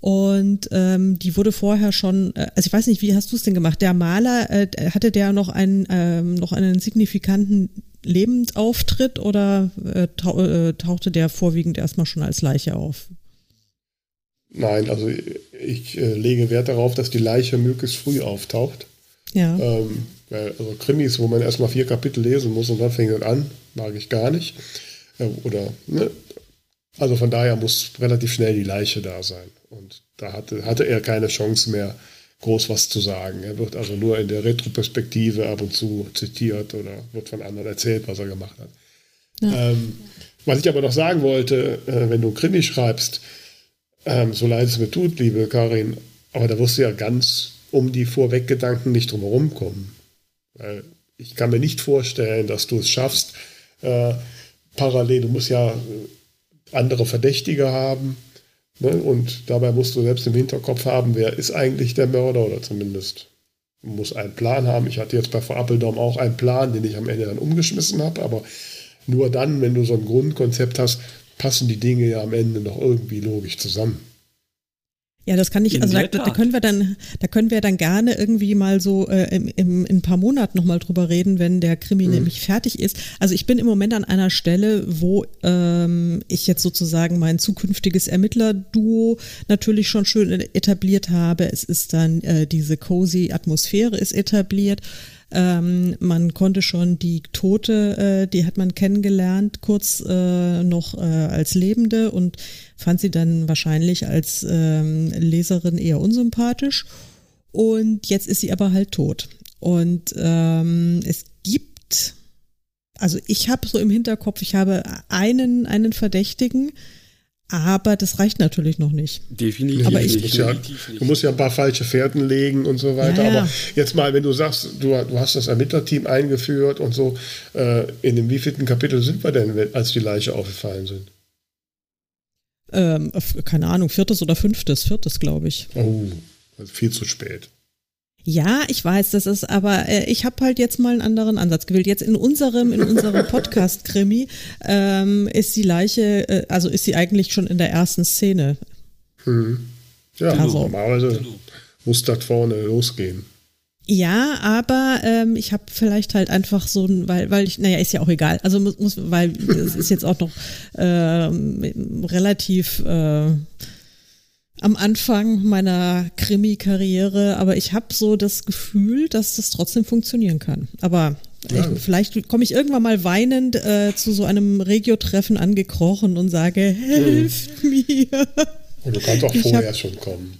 und ähm, die wurde vorher schon, äh, also ich weiß nicht, wie hast du es denn gemacht? Der Maler, äh, hatte der noch einen, ähm, noch einen signifikanten Lebensauftritt oder äh, tau äh, tauchte der vorwiegend erstmal schon als Leiche auf? Nein, also ich äh, lege Wert darauf, dass die Leiche möglichst früh auftaucht. Ja. Ähm, weil, also Krimis, wo man erstmal vier Kapitel lesen muss und dann fängt es an, mag ich gar nicht. Äh, oder, ne? Also von daher muss relativ schnell die Leiche da sein. Und da hatte, hatte er keine Chance mehr, groß was zu sagen. Er wird also nur in der Retroperspektive ab und zu zitiert oder wird von anderen erzählt, was er gemacht hat. Ja. Ähm, was ich aber noch sagen wollte, äh, wenn du Krimi schreibst, ähm, so leid es mir tut, liebe Karin, aber da wirst du ja ganz um die Vorweggedanken nicht drum kommen. Weil ich kann mir nicht vorstellen, dass du es schaffst, äh, parallel, du musst ja andere Verdächtige haben, Ne? Und dabei musst du selbst im Hinterkopf haben, wer ist eigentlich der Mörder oder zumindest muss einen Plan haben. Ich hatte jetzt bei Frau Appeldaum auch einen Plan, den ich am Ende dann umgeschmissen habe, aber nur dann, wenn du so ein Grundkonzept hast, passen die Dinge ja am Ende noch irgendwie logisch zusammen. Ja, das kann ich, also da, da, können wir dann, da können wir dann gerne irgendwie mal so äh, im, im, in ein paar Monaten nochmal drüber reden, wenn der Krimi mhm. nämlich fertig ist. Also ich bin im Moment an einer Stelle, wo ähm, ich jetzt sozusagen mein zukünftiges Ermittlerduo natürlich schon schön etabliert habe. Es ist dann äh, diese cozy Atmosphäre ist etabliert. Ähm, man konnte schon die Tote, äh, die hat man kennengelernt, kurz äh, noch äh, als Lebende und fand sie dann wahrscheinlich als ähm, Leserin eher unsympathisch. Und jetzt ist sie aber halt tot. Und ähm, es gibt, also ich habe so im Hinterkopf, ich habe einen, einen Verdächtigen, aber das reicht natürlich noch nicht. Definitiv. Aber ich, du, musst ja, du musst ja ein paar falsche Fährten legen und so weiter. Ja, ja. Aber jetzt mal, wenn du sagst, du, du, hast das Ermittlerteam eingeführt und so, äh, in dem wievielten Kapitel sind wir denn, als die Leiche aufgefallen sind? Ähm, keine Ahnung, viertes oder fünftes, viertes, glaube ich. Oh, also viel zu spät. Ja, ich weiß, das ist, aber äh, ich habe halt jetzt mal einen anderen Ansatz gewählt. Jetzt in unserem, in unserem [laughs] Podcast-Krimi ähm, ist die Leiche, äh, also ist sie eigentlich schon in der ersten Szene. Hm. Ja, also, normalerweise muss das vorne losgehen. Ja, aber ähm, ich habe vielleicht halt einfach so ein, weil, weil ich, naja, ist ja auch egal. Also muss, muss weil es ist jetzt auch noch ähm, relativ äh, am Anfang meiner Krimi-Karriere, aber ich habe so das Gefühl, dass das trotzdem funktionieren kann. Aber ja. ich, vielleicht komme ich irgendwann mal weinend äh, zu so einem Regio-Treffen angekrochen und sage, hilf mhm. mir. Und du kannst auch ich vorher hab, schon kommen.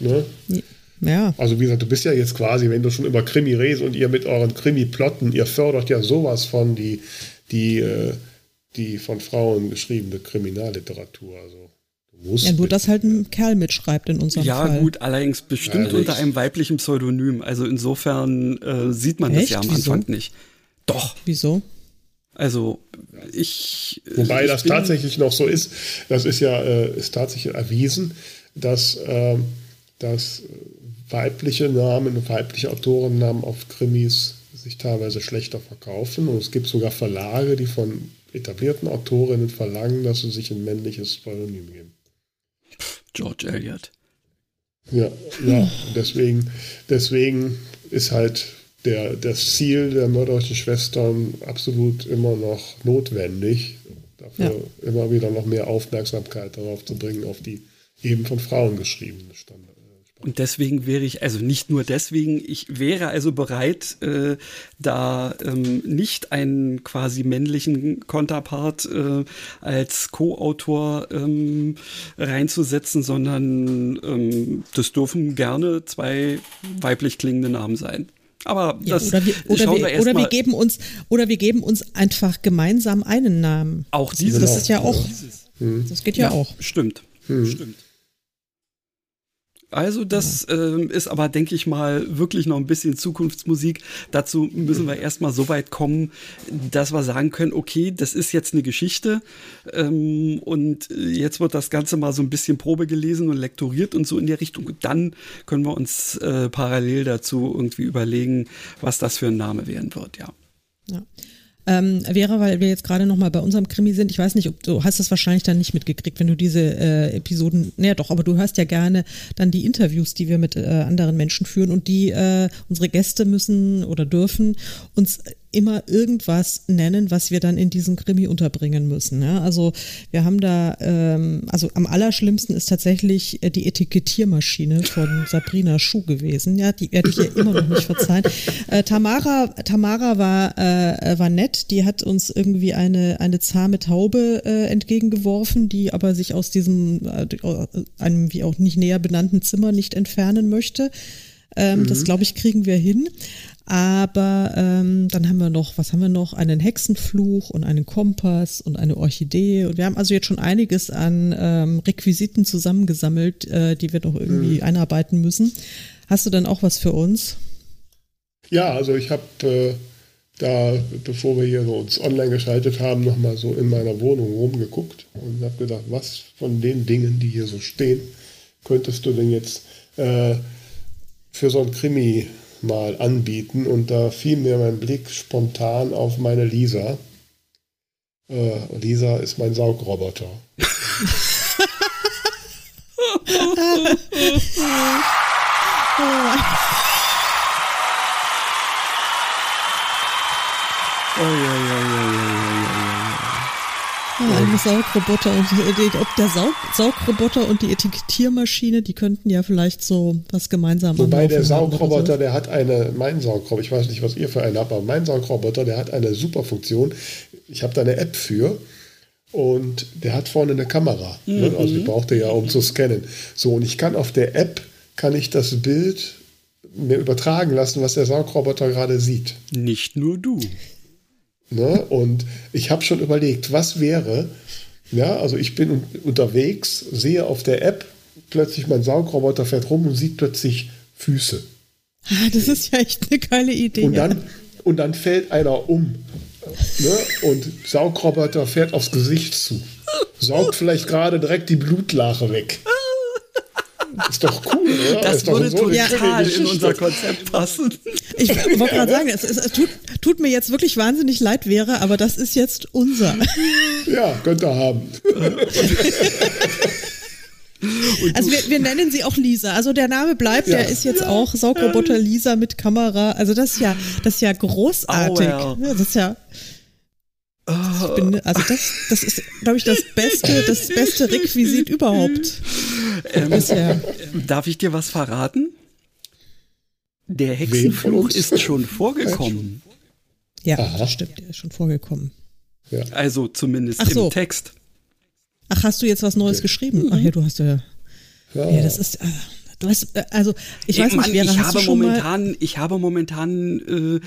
Also, ne? Ja. Also wie gesagt, du bist ja jetzt quasi, wenn du schon über Krimi redest und ihr mit euren Krimi-Plotten, ihr fördert ja sowas von die, die, äh, die von Frauen geschriebene Kriminalliteratur. Also muss ja, nur, dass halt ein Kerl mitschreibt in unserem ja, Fall. Ja, gut, allerdings bestimmt Ehrlich? unter einem weiblichen Pseudonym. Also insofern äh, sieht man Echt? das ja am Wieso? Anfang nicht. Doch. Wieso? Also ich. Wobei ich das tatsächlich noch so ist, das ist ja äh, ist tatsächlich erwiesen, dass, äh, dass weibliche Namen und weibliche Autorennamen auf Krimis sich teilweise schlechter verkaufen. Und es gibt sogar Verlage, die von etablierten Autorinnen verlangen, dass sie sich ein männliches Pseudonym geben. George Eliot. Ja, ja, deswegen, deswegen ist halt der, das Ziel der mörderischen Schwestern absolut immer noch notwendig, dafür ja. immer wieder noch mehr Aufmerksamkeit darauf zu bringen, auf die eben von Frauen geschriebene Standard. Und deswegen wäre ich, also nicht nur deswegen, ich wäre also bereit, äh, da ähm, nicht einen quasi männlichen Konterpart äh, als Co-Autor ähm, reinzusetzen, sondern ähm, das dürfen gerne zwei weiblich klingende Namen sein. Aber ja, das oder wir, oder, wir, oder wir geben uns oder wir geben uns einfach gemeinsam einen Namen. Auch dieses, das ist ja auch, das geht ja, ja auch. Stimmt, hm. stimmt. Also das äh, ist aber, denke ich mal, wirklich noch ein bisschen Zukunftsmusik. Dazu müssen wir erstmal so weit kommen, dass wir sagen können, okay, das ist jetzt eine Geschichte ähm, und jetzt wird das Ganze mal so ein bisschen Probe gelesen und lektoriert und so in der Richtung. Und dann können wir uns äh, parallel dazu irgendwie überlegen, was das für ein Name werden wird, ja. Ja. Ähm, Vera, weil wir jetzt gerade noch mal bei unserem Krimi sind, ich weiß nicht, ob du hast das wahrscheinlich dann nicht mitgekriegt, wenn du diese äh, Episoden, naja doch, aber du hörst ja gerne dann die Interviews, die wir mit äh, anderen Menschen führen und die äh, unsere Gäste müssen oder dürfen uns immer irgendwas nennen, was wir dann in diesen Krimi unterbringen müssen. Ja? Also wir haben da, ähm, also am allerschlimmsten ist tatsächlich äh, die Etikettiermaschine von [laughs] Sabrina Schuh gewesen. Ja, die werde ich ihr immer noch nicht verzeihen. Äh, Tamara, Tamara war, äh, war nett, die hat uns irgendwie eine, eine zahme Taube äh, entgegengeworfen, die aber sich aus diesem, äh, einem wie auch nicht näher benannten Zimmer nicht entfernen möchte. Ähm, mhm. Das glaube ich, kriegen wir hin. Aber ähm, dann haben wir noch, was haben wir noch? Einen Hexenfluch und einen Kompass und eine Orchidee. Und wir haben also jetzt schon einiges an ähm, Requisiten zusammengesammelt, äh, die wir noch irgendwie mhm. einarbeiten müssen. Hast du dann auch was für uns? Ja, also ich habe äh, da, bevor wir hier so uns online geschaltet haben, nochmal so in meiner Wohnung rumgeguckt und habe gedacht, was von den Dingen, die hier so stehen, könntest du denn jetzt äh, für so ein Krimi mal anbieten. Und da fiel mir mein Blick spontan auf meine Lisa. Äh, Lisa ist mein Saugroboter. [laughs] Eine Saugroboter und die, ob der Saug, Saugroboter und die Etikettiermaschine, die könnten ja vielleicht so was gemeinsam machen. Wobei der Saugroboter, so. der hat eine, mein Saugroboter, ich weiß nicht, was ihr für einen habt, aber mein Saugroboter, der hat eine super Funktion. Ich habe da eine App für und der hat vorne eine Kamera. Mhm. Ne? Also die braucht er ja, um zu scannen. So, und ich kann auf der App, kann ich das Bild mir übertragen lassen, was der Saugroboter gerade sieht. Nicht nur du. Ne? Und ich habe schon überlegt, was wäre, ja, also ich bin unterwegs, sehe auf der App, plötzlich mein Saugroboter fährt rum und sieht plötzlich Füße. Ah, das ist ja echt eine geile Idee. Und dann, und dann fällt einer um. Ne? Und Saugroboter fährt aufs Gesicht zu. Saugt vielleicht gerade direkt die Blutlache weg. Ist doch cool, oder? Das ist würde so total in unser [laughs] Konzept passen. Ich wollte gerade sagen, es, es, es tut, tut, mir jetzt wirklich wahnsinnig leid wäre, aber das ist jetzt unser. Ja, könnt ihr haben. [laughs] also wir, wir, nennen sie auch Lisa. Also der Name bleibt, ja. der ist jetzt ja. auch Saugroboter Lisa mit Kamera. Also das ist ja, das ist ja großartig. Oh, well. Das ist ja. Bin, also das, das ist, glaube ich, das beste, das beste Requisit überhaupt. Ähm, bisher. Darf ich dir was verraten? Der Hexenfluch ist schon vorgekommen. Ja, Aha. das stimmt, der ist schon vorgekommen. Ja. Also zumindest so. im Text. Ach, hast du jetzt was Neues okay. geschrieben? Ach ja, du hast ja. Ja, ja das ist. Äh, du hast, äh, also ich weiß Mann, nicht, wer ich habe momentan, ich habe momentan äh,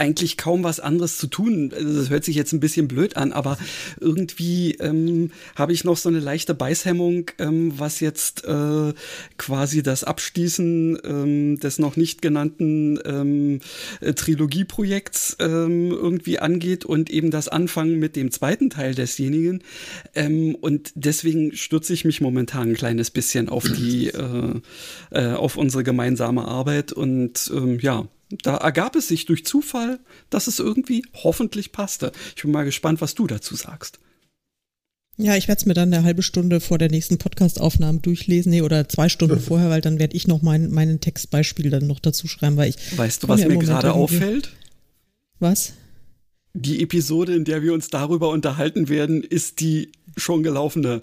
eigentlich kaum was anderes zu tun. Also, das hört sich jetzt ein bisschen blöd an, aber irgendwie ähm, habe ich noch so eine leichte Beißhemmung, ähm, was jetzt äh, quasi das Abschließen ähm, des noch nicht genannten ähm, äh, Trilogieprojekts ähm, irgendwie angeht und eben das Anfangen mit dem zweiten Teil desjenigen. Ähm, und deswegen stürze ich mich momentan ein kleines bisschen auf die, äh, äh, auf unsere gemeinsame Arbeit und ähm, ja, da ergab es sich durch Zufall, dass es irgendwie hoffentlich passte. Ich bin mal gespannt, was du dazu sagst. Ja, ich werde es mir dann eine halbe Stunde vor der nächsten Podcastaufnahme durchlesen, nee, oder zwei Stunden [laughs] vorher, weil dann werde ich noch mein, meinen Textbeispiel dann noch dazu schreiben, weil ich. Weißt du, was mir gerade auffällt? Was? Die Episode, in der wir uns darüber unterhalten werden, ist die schon gelaufene.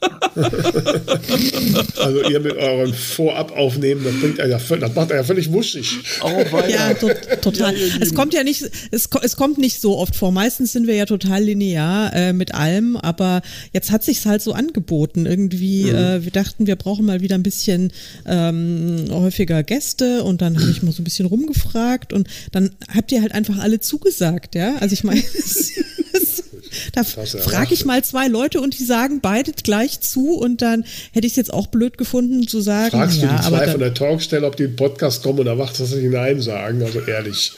[laughs] also ihr mit eurem Vorab aufnehmen, das, bringt ja, das macht ja völlig wuschig. Oh, ja, to [laughs] total. Ja, es kommt ja nicht, es, es, kommt nicht so oft vor. Meistens sind wir ja total linear äh, mit allem, aber jetzt hat sich's halt so angeboten. Irgendwie, mhm. äh, wir dachten, wir brauchen mal wieder ein bisschen ähm, häufiger Gäste und dann habe ich mal so ein bisschen rumgefragt und dann habt ihr halt einfach alle zugesagt, ja. Also ich meine, [laughs] Da frage ich mal zwei Leute und die sagen beide gleich zu und dann hätte ich es jetzt auch blöd gefunden zu sagen. Fragst ja, du die zwei von der Talkstelle, ob die in den Podcast kommen und erwartest, dass sie Nein sagen? Also ehrlich.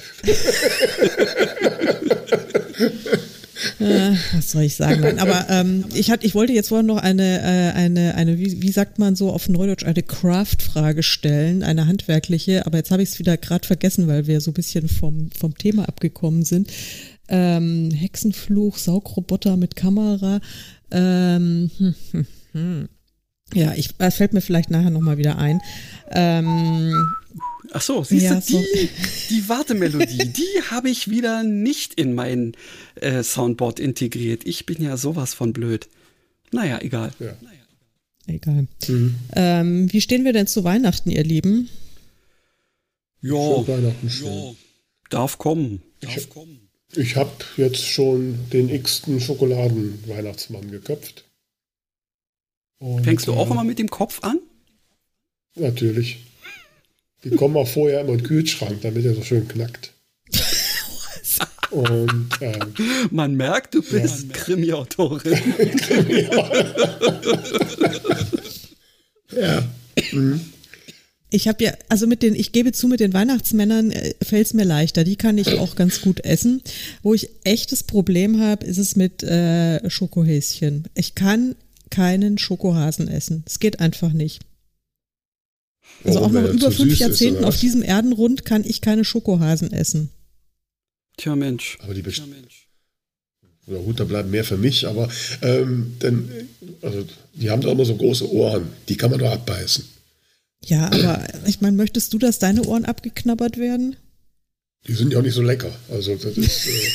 Äh, was soll ich sagen? Nein, aber ähm, ich, hat, ich wollte jetzt vorhin noch eine, äh, eine, eine wie, wie sagt man so auf Neudeutsch, eine Craft-Frage stellen, eine handwerkliche, aber jetzt habe ich es wieder gerade vergessen, weil wir so ein bisschen vom, vom Thema abgekommen sind ähm, Hexenfluch, Saugroboter mit Kamera. Ähm, hm, hm, hm. Ja, ich, das fällt mir vielleicht nachher nochmal wieder ein. Ähm, Ach so, siehst ja, du, die, so. die Wartemelodie, [laughs] die habe ich wieder nicht in mein äh, Soundboard integriert. Ich bin ja sowas von blöd. Naja, egal. Ja. Naja. Egal. Mhm. Ähm, wie stehen wir denn zu Weihnachten, ihr Lieben? Ja, ja darf kommen. Darf kommen. Ich habe jetzt schon den x-ten Schokoladen-Weihnachtsmann geköpft. Und, Fängst du auch äh, immer mit dem Kopf an? Natürlich. Die kommen auch vorher immer in den Kühlschrank, damit er so schön knackt. Und, ähm, Man merkt, du bist [laughs] ja, Krimi-Autorin. [laughs] Krimi ja. Mhm. Ich habe ja, also mit den, ich gebe zu, mit den Weihnachtsmännern äh, fällt es mir leichter. Die kann ich auch ganz gut essen. Wo ich echtes Problem habe, ist es mit äh, Schokohäschen. Ich kann keinen Schokohasen essen. Es geht einfach nicht. Also Warum, auch nach über fünf Jahrzehnten auf diesem Erdenrund kann ich keine Schokohasen essen. Tja, Mensch. Aber die Tja, Mensch. Ja gut, da bleiben mehr für mich, aber ähm, denn, also, die haben doch immer so große Ohren, die kann man doch abbeißen. Ja, aber ich meine, möchtest du, dass deine Ohren abgeknabbert werden? Die sind ja auch nicht so lecker. Also das ist, äh,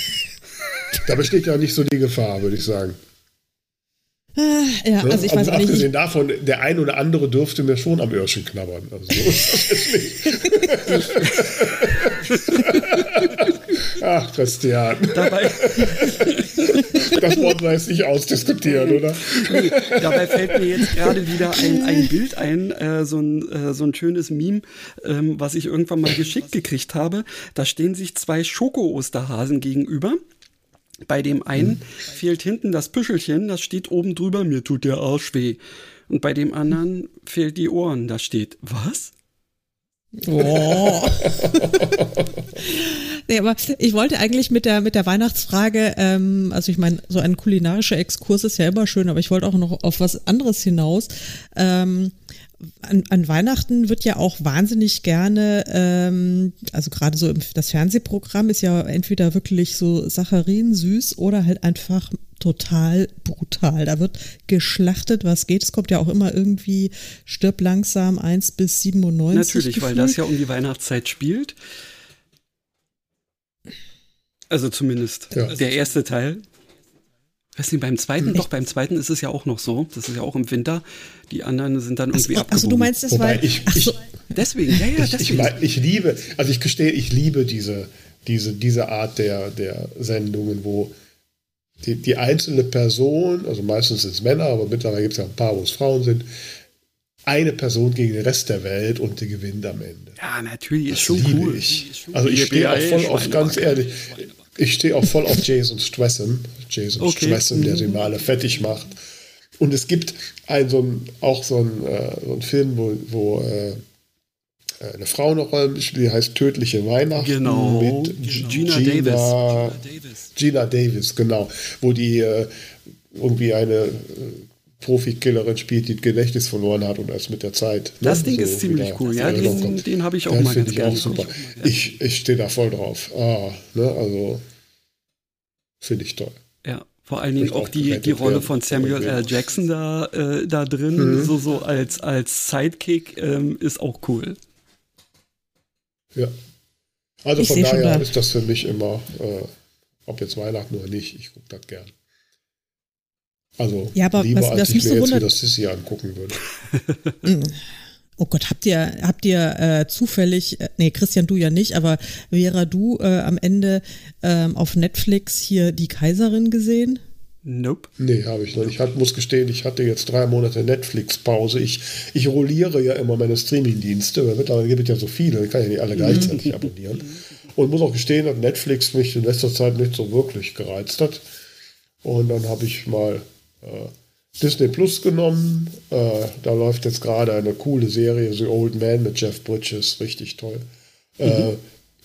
[laughs] da besteht ja nicht so die Gefahr, würde ich sagen. Ah, ja, also ich weiß auch nicht. Abgesehen davon, der ein oder andere dürfte mir schon am Öhrchen knabbern. Also so ist das nicht. [laughs] Ach, Christian. Dabei. [laughs] Das wir jetzt nicht ausdiskutieren, oder? Nee, dabei fällt mir jetzt gerade wieder ein, ein Bild ein, äh, so, ein, äh, so ein schönes Meme, ähm, was ich irgendwann mal geschickt gekriegt habe. Da stehen sich zwei Schoko-Osterhasen gegenüber. Bei dem einen hm. fehlt hinten das Püschelchen, das steht oben drüber, mir tut der Arsch weh. Und bei dem anderen fehlt die Ohren, da steht, was? Oh. [laughs] nee, aber ich wollte eigentlich mit der, mit der Weihnachtsfrage, ähm, also ich meine, so ein kulinarischer Exkurs ist ja immer schön, aber ich wollte auch noch auf was anderes hinaus. Ähm, an, an Weihnachten wird ja auch wahnsinnig gerne, ähm, also gerade so im, das Fernsehprogramm ist ja entweder wirklich so Sacharin süß oder halt einfach total brutal. Da wird geschlachtet, was geht. Es kommt ja auch immer irgendwie stirb langsam 1 bis 97. Natürlich, gefühlt. weil das ja um die Weihnachtszeit spielt. Also zumindest ja. der erste Teil. Weiß nicht, beim zweiten, doch, beim zweiten ist es ja auch noch so. Das ist ja auch im Winter. Die anderen sind dann irgendwie abgebogen. Also du meinst, das Wobei war... Ich, ich, so. Deswegen, ja, ja, ich, deswegen. Ich, ich, liebe, also ich gestehe, ich liebe diese, diese, diese Art der, der Sendungen, wo die, die einzelne Person, also meistens sind es Männer, aber mittlerweile gibt es ja ein paar, wo es Frauen sind, eine Person gegen den Rest der Welt und die gewinnt am Ende. Ja, natürlich, ist das schon liebe cool. Ich. Also ich stehe auch voll auf, ganz ehrlich, ich stehe auch voll auf Jason Stressen, Jason okay. Stressen, der sie mal alle fertig macht. Und es gibt ein, so ein, auch so einen, äh, so Film, wo, wo äh, eine Frau noch die heißt Tödliche Weihnachten genau. mit genau. Gina, Gina, Davis. Gina Davis, genau. Wo die äh, irgendwie eine äh, Profikillerin spielt, die Gedächtnis verloren hat und erst mit der Zeit. Ne, das Ding so ist ziemlich cool, ja. Den, den habe ich auch das mal ganz ich auch super. Ich, ich stehe da voll drauf. Ah, ne, also finde ich toll. Ja. Vor allen Dingen auch die, die Rolle von Samuel L. Jackson da, äh, da drin, mhm. so, so als, als Sidekick, ähm, ist auch cool. Ja. Also ich von daher ist das für mich immer, äh, ob jetzt Weihnachten oder nicht, ich gucke das gern. Also ja, aber lieber, was, als was ich mir so jetzt wieder Sissy angucken würde. [laughs] Mm. Oh Gott, habt ihr, habt ihr äh, zufällig, äh, nee, Christian, du ja nicht, aber Vera, du äh, am Ende ähm, auf Netflix hier die Kaiserin gesehen? Nope. Nee, habe ich noch nicht. Ich muss gestehen, ich hatte jetzt drei Monate Netflix-Pause. Ich, ich rolliere ja immer meine Streaming-Dienste, weil mittlerweile gibt es ja so viele, ich kann ja nicht alle gleichzeitig abonnieren. Und muss auch gestehen, dass Netflix mich in letzter Zeit nicht so wirklich gereizt hat. Und dann habe ich mal Disney Plus genommen. Äh, da läuft jetzt gerade eine coole Serie, The Old Man mit Jeff Bridges, richtig toll. Äh, mhm. Äh,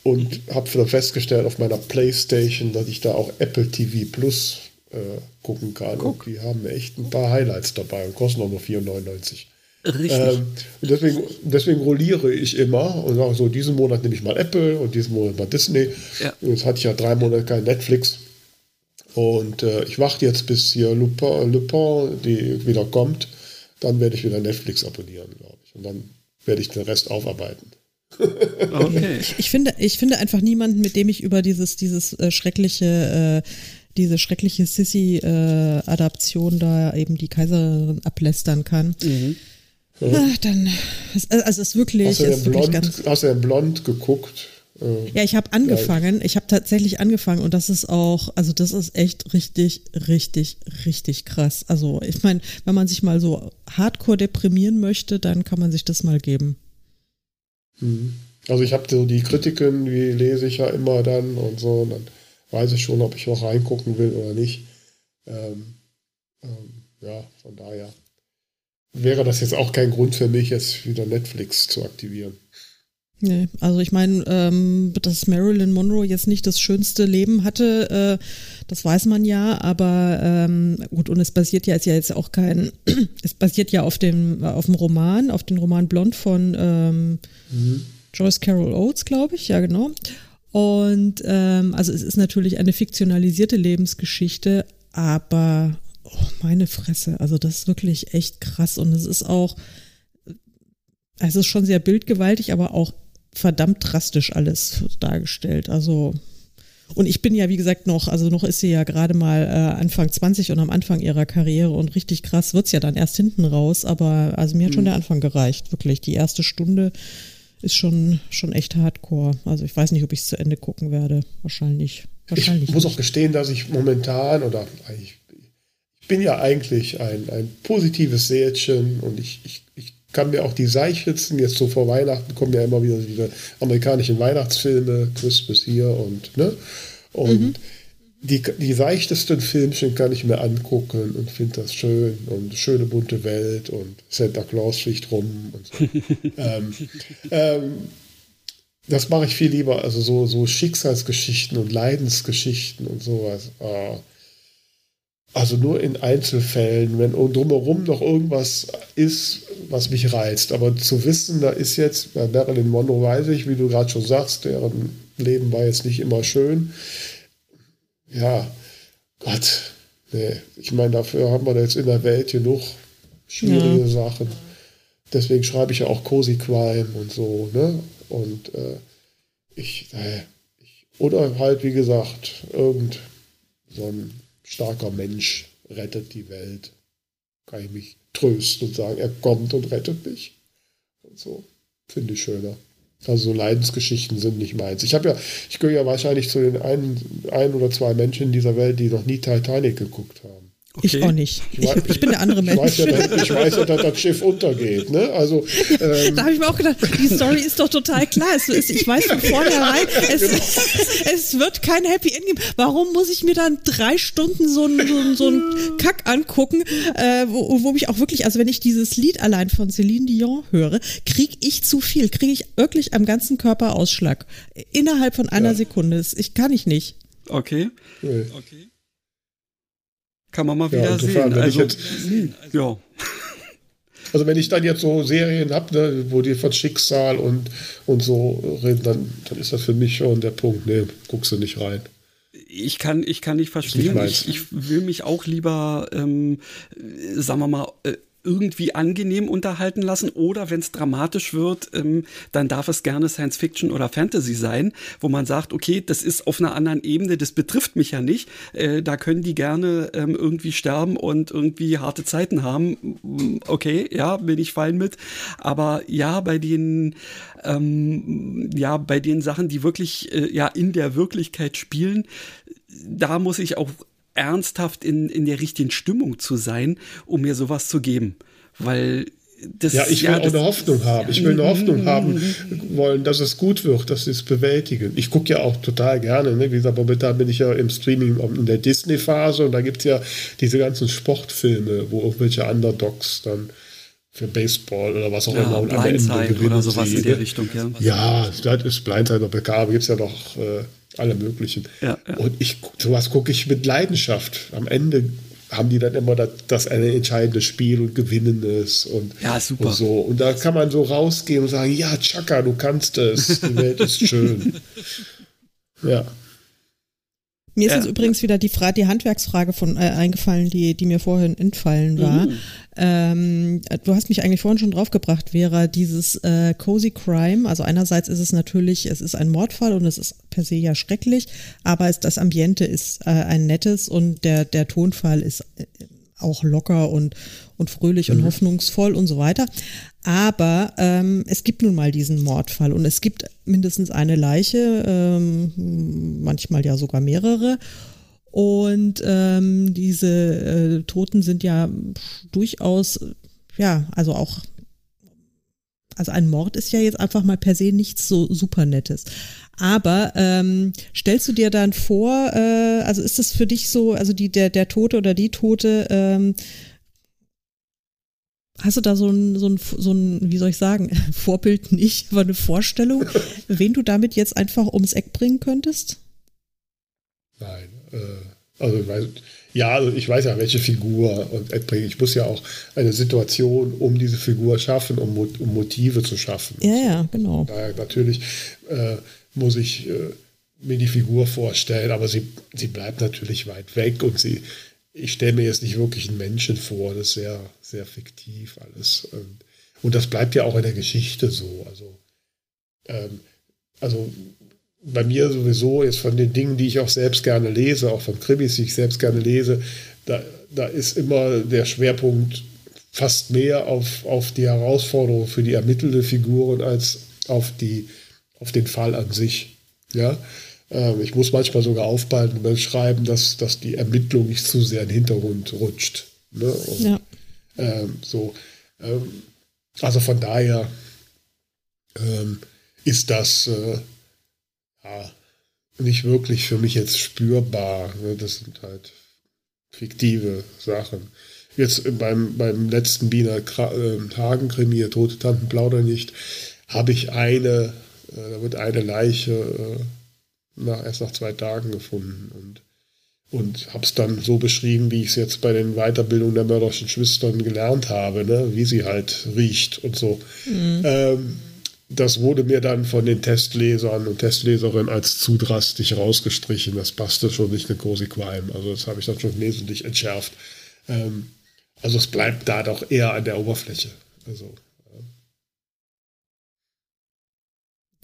und habe festgestellt auf meiner Playstation, dass ich da auch Apple TV Plus äh, gucken kann. Guck. Die haben echt ein paar Highlights dabei und kosten auch nur 4,99. Richtig. Ähm, deswegen, deswegen rolliere ich immer und sage so, diesen Monat nehme ich mal Apple und diesen Monat mal Disney. Ja. Jetzt hatte ich ja drei Monate kein Netflix. Und äh, ich warte jetzt, bis hier Lupin, Lupin die wieder kommt. Dann werde ich wieder Netflix abonnieren, glaube ich. Und dann werde ich den Rest aufarbeiten. [laughs] Okay. Ich, ich, finde, ich finde einfach niemanden, mit dem ich über dieses, dieses äh, schreckliche, äh, diese schreckliche Sissy-Adaption äh, da eben die Kaiserin ablästern kann. Mhm. Ach, dann, also es ist wirklich, hast du ist wirklich blond, ganz. Hast du denn blond geguckt? Äh, ja, ich habe angefangen. Ich habe tatsächlich angefangen und das ist auch, also das ist echt richtig, richtig, richtig krass. Also ich meine, wenn man sich mal so hardcore deprimieren möchte, dann kann man sich das mal geben. Mhm. Also ich habe so die Kritiken, die lese ich ja immer dann und so, und dann weiß ich schon, ob ich noch reingucken will oder nicht. Ähm, ähm, ja, von daher wäre das jetzt auch kein Grund für mich, jetzt wieder Netflix zu aktivieren. Nee, also ich meine, ähm, dass Marilyn Monroe jetzt nicht das schönste Leben hatte, äh, das weiß man ja, aber ähm, gut, und es basiert ja, ist ja jetzt auch kein, [clears throat] es basiert ja auf dem, auf dem Roman, auf den Roman Blond von ähm, mhm. Joyce Carol Oates, glaube ich, ja genau. Und ähm, also es ist natürlich eine fiktionalisierte Lebensgeschichte, aber oh, meine Fresse, also das ist wirklich echt krass und es ist auch es ist schon sehr bildgewaltig, aber auch verdammt drastisch alles dargestellt. Also und ich bin ja, wie gesagt, noch, also noch ist sie ja gerade mal äh, Anfang 20 und am Anfang ihrer Karriere und richtig krass wird's ja dann erst hinten raus, aber also mir hat schon mhm. der Anfang gereicht, wirklich. Die erste Stunde ist schon, schon echt hardcore. Also ich weiß nicht, ob ich es zu Ende gucken werde. Wahrscheinlich. wahrscheinlich ich muss nicht. auch gestehen, dass ich momentan oder ich, ich bin ja eigentlich ein, ein positives Seelchen und ich, ich, ich kann mir auch die Seichhitzen, jetzt so vor Weihnachten kommen ja immer wieder diese amerikanischen Weihnachtsfilme, Christmas hier und, ne? Und mhm. die, die seichtesten Filmchen kann ich mir angucken und finde das schön und schöne bunte Welt und Santa Claus fliegt rum und so. [laughs] ähm, ähm, das mache ich viel lieber, also so, so Schicksalsgeschichten und Leidensgeschichten und sowas. Ah, also nur in Einzelfällen, wenn drumherum noch irgendwas ist, was mich reizt. Aber zu wissen, da ist jetzt, bei Marilyn Monroe weiß ich, wie du gerade schon sagst, deren Leben war jetzt nicht immer schön. Ja, Gott, nee. Ich meine, dafür haben wir jetzt in der Welt genug schwierige ja. Sachen. Deswegen schreibe ich ja auch Cozy Crime und so, ne? Und äh, ich, äh, ich, oder halt, wie gesagt, irgend so ein starker Mensch rettet die Welt. Kann ich mich trösten und sagen, er kommt und rettet mich. Und so. Finde ich schöner. Also so Leidensgeschichten sind nicht meins. Ich habe ja, ich gehöre ja wahrscheinlich zu den ein, ein oder zwei Menschen in dieser Welt, die noch nie Titanic geguckt haben. Okay. Ich auch nicht. Ich, ich, ich, bin der andere Mensch. Ich weiß, ja, dass, ich weiß ja, dass das Schiff untergeht. Ne? Also, ähm, da habe ich mir auch gedacht, die Story ist doch total klar. Es ist, ich weiß von vornherein, es, genau. es wird kein Happy End geben. Warum muss ich mir dann drei Stunden so einen so so ein Kack angucken, äh, wo, wo mich auch wirklich, also wenn ich dieses Lied allein von Celine Dion höre, kriege ich zu viel, kriege ich wirklich am ganzen Körper Ausschlag. Innerhalb von einer ja. Sekunde. Ich kann ich nicht. Okay. Okay. Kann man mal wieder sehen. Also, jetzt, [laughs] ja. Also wenn ich dann jetzt so Serien habe, ne, wo die von Schicksal und, und so reden, dann, dann ist das für mich schon der Punkt. Nee, guckst du nicht rein. Ich kann, ich kann nicht verstehen. Nicht ich, ich, will mich auch lieber, ähm, sagen wir mal, äh, irgendwie angenehm unterhalten lassen oder wenn es dramatisch wird, ähm, dann darf es gerne Science Fiction oder Fantasy sein, wo man sagt, okay, das ist auf einer anderen Ebene, das betrifft mich ja nicht, äh, da können die gerne ähm, irgendwie sterben und irgendwie harte Zeiten haben. Okay, ja, bin ich fein mit. Aber ja, bei den ähm, ja, bei den Sachen, die wirklich äh, ja in der Wirklichkeit spielen, da muss ich auch ernsthaft in, in der richtigen Stimmung zu sein, um mir sowas zu geben. Weil das, ja, ich will ja, auch eine Hoffnung haben. Ich will eine Hoffnung haben wollen, dass es gut wird, dass sie es bewältigen. Ich gucke ja auch total gerne. Ne? Wie gesagt, momentan bin ich ja im Streaming in der Disney-Phase und da gibt es ja diese ganzen Sportfilme, wo irgendwelche Underdogs dann für Baseball oder was auch ja, immer und am Ende gewinnen oder sowas sie, in der Richtung. Ja, ja das ist Blindside oder PK, gibt es ja noch äh, alle möglichen. Ja, ja. Und ich, sowas gucke ich mit Leidenschaft. Am Ende haben die dann immer das, das eine entscheidende Spiel und gewinnen es und, ja, super. und so. Und da kann man so rausgehen und sagen, ja, Chaka, du kannst es, die Welt ist [laughs] schön. Ja. Mir ist ja. jetzt übrigens wieder die, Frage, die Handwerksfrage von äh, eingefallen, die, die mir vorhin entfallen war. Mhm. Ähm, du hast mich eigentlich vorhin schon draufgebracht, Vera, dieses äh, Cozy Crime. Also einerseits ist es natürlich, es ist ein Mordfall und es ist per se ja schrecklich, aber es, das Ambiente ist äh, ein nettes und der, der Tonfall ist äh, auch locker und, und fröhlich mhm. und hoffnungsvoll und so weiter. Aber ähm, es gibt nun mal diesen Mordfall und es gibt mindestens eine Leiche, ähm, manchmal ja sogar mehrere. Und ähm, diese äh, Toten sind ja durchaus, ja, also auch, also ein Mord ist ja jetzt einfach mal per se nichts so super Nettes. Aber ähm, stellst du dir dann vor, äh, also ist das für dich so, also die, der, der Tote oder die Tote, ähm, Hast du da so ein, so ein, so ein, wie soll ich sagen, [laughs] Vorbild nicht, aber eine Vorstellung, wen du damit jetzt einfach ums Eck bringen könntest? Nein, äh, also ich weiß, ja, also ich weiß ja, welche Figur und Eck bringen. Ich muss ja auch eine Situation um diese Figur schaffen, um, um Motive zu schaffen. Ja, ja, genau. Daher natürlich äh, muss ich äh, mir die Figur vorstellen, aber sie, sie bleibt natürlich weit weg und sie, ich stelle mir jetzt nicht wirklich einen Menschen vor, das ist sehr, sehr fiktiv alles. Und, Und das bleibt ja auch in der Geschichte so. Also, ähm, also bei mir sowieso ist von den Dingen, die ich auch selbst gerne lese, auch von Krimis, die ich selbst gerne lese, da, da ist immer der Schwerpunkt fast mehr auf, auf die Herausforderung für die ermittelte Figuren als auf, die, auf den Fall an sich. Ja? Ähm, ich muss manchmal sogar aufballen und schreiben, dass, dass die Ermittlung nicht zu sehr in den Hintergrund rutscht. Ne? Und, ja. ähm, so, ähm, also von daher ähm, ist das äh, ja, nicht wirklich für mich jetzt spürbar. Ne? Das sind halt fiktive Sachen. Jetzt beim, beim letzten Wiener äh, Hagen-Krimi, Tote Tanten plaudern nicht, habe ich eine, äh, da wird eine Leiche nach, erst nach zwei Tagen gefunden und, und habe es dann so beschrieben, wie ich es jetzt bei den Weiterbildungen der mörderischen Schwestern gelernt habe, ne? wie sie halt riecht und so. Mhm. Ähm, das wurde mir dann von den Testlesern und Testleserinnen als zu drastisch rausgestrichen. Das passte schon nicht in Cosi Crime. Also das habe ich dann schon wesentlich entschärft. Ähm, also es bleibt da doch eher an der Oberfläche. Also Das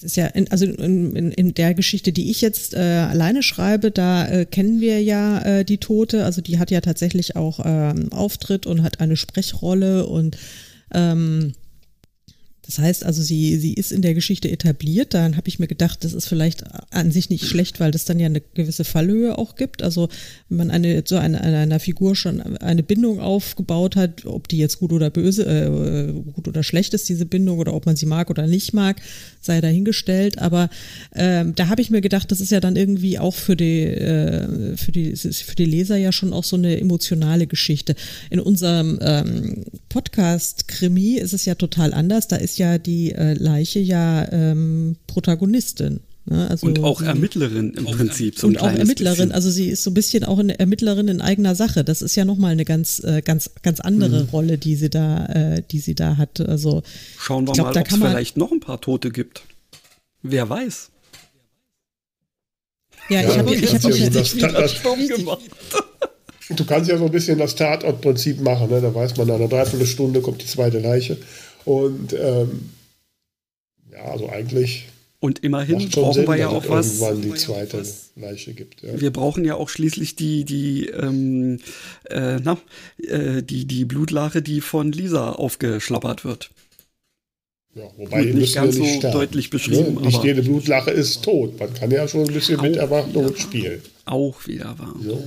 ist ja, in, also in, in, in der Geschichte, die ich jetzt äh, alleine schreibe, da äh, kennen wir ja äh, die Tote. Also die hat ja tatsächlich auch ähm, Auftritt und hat eine Sprechrolle und ähm, das heißt also, sie, sie ist in der Geschichte etabliert. Dann habe ich mir gedacht, das ist vielleicht an sich nicht schlecht, weil das dann ja eine gewisse Fallhöhe auch gibt. Also wenn man eine, so eine, eine, einer Figur schon eine Bindung aufgebaut hat, ob die jetzt gut oder böse, äh, gut oder schlecht ist, diese Bindung, oder ob man sie mag oder nicht mag, sei dahingestellt. Aber ähm, da habe ich mir gedacht, das ist ja dann irgendwie auch für die, äh, für die, für die Leser ja schon auch so eine emotionale Geschichte. In unserem ähm, Podcast Krimi ist es ja total anders. Da ist ja die äh, Leiche ja ähm, Protagonistin. Ne? Also und auch Ermittlerin im Prinzip. So und auch Ermittlerin, bisschen. also sie ist so ein bisschen auch eine Ermittlerin in eigener Sache. Das ist ja nochmal eine ganz, äh, ganz, ganz andere mhm. Rolle, die sie da, äh, die sie da hat. Also schauen wir glaub, mal, ob es vielleicht noch ein paar Tote gibt. Wer weiß. Ja, ja ich habe ich hab ja so das, das, gemacht. Du kannst ja so ein bisschen das Tatortprinzip machen. Ne? Da weiß man, nach einer Dreiviertelstunde kommt die zweite Leiche. Und ähm, ja, also eigentlich. Und immerhin brauchen Sinn, wir ja auch was. die zweite Leiche gibt. Ja. Wir brauchen ja auch schließlich die die ähm, äh, na, äh, die die Blutlache, die von Lisa aufgeschlappert wird. Ja, wobei Gut, nicht ganz nicht so deutlich beschrieben. Ne? Nicht jede Blutlache ist tot. Man kann ja schon ein bisschen mit Erwartung spielen. Auch wieder wahr. Ja.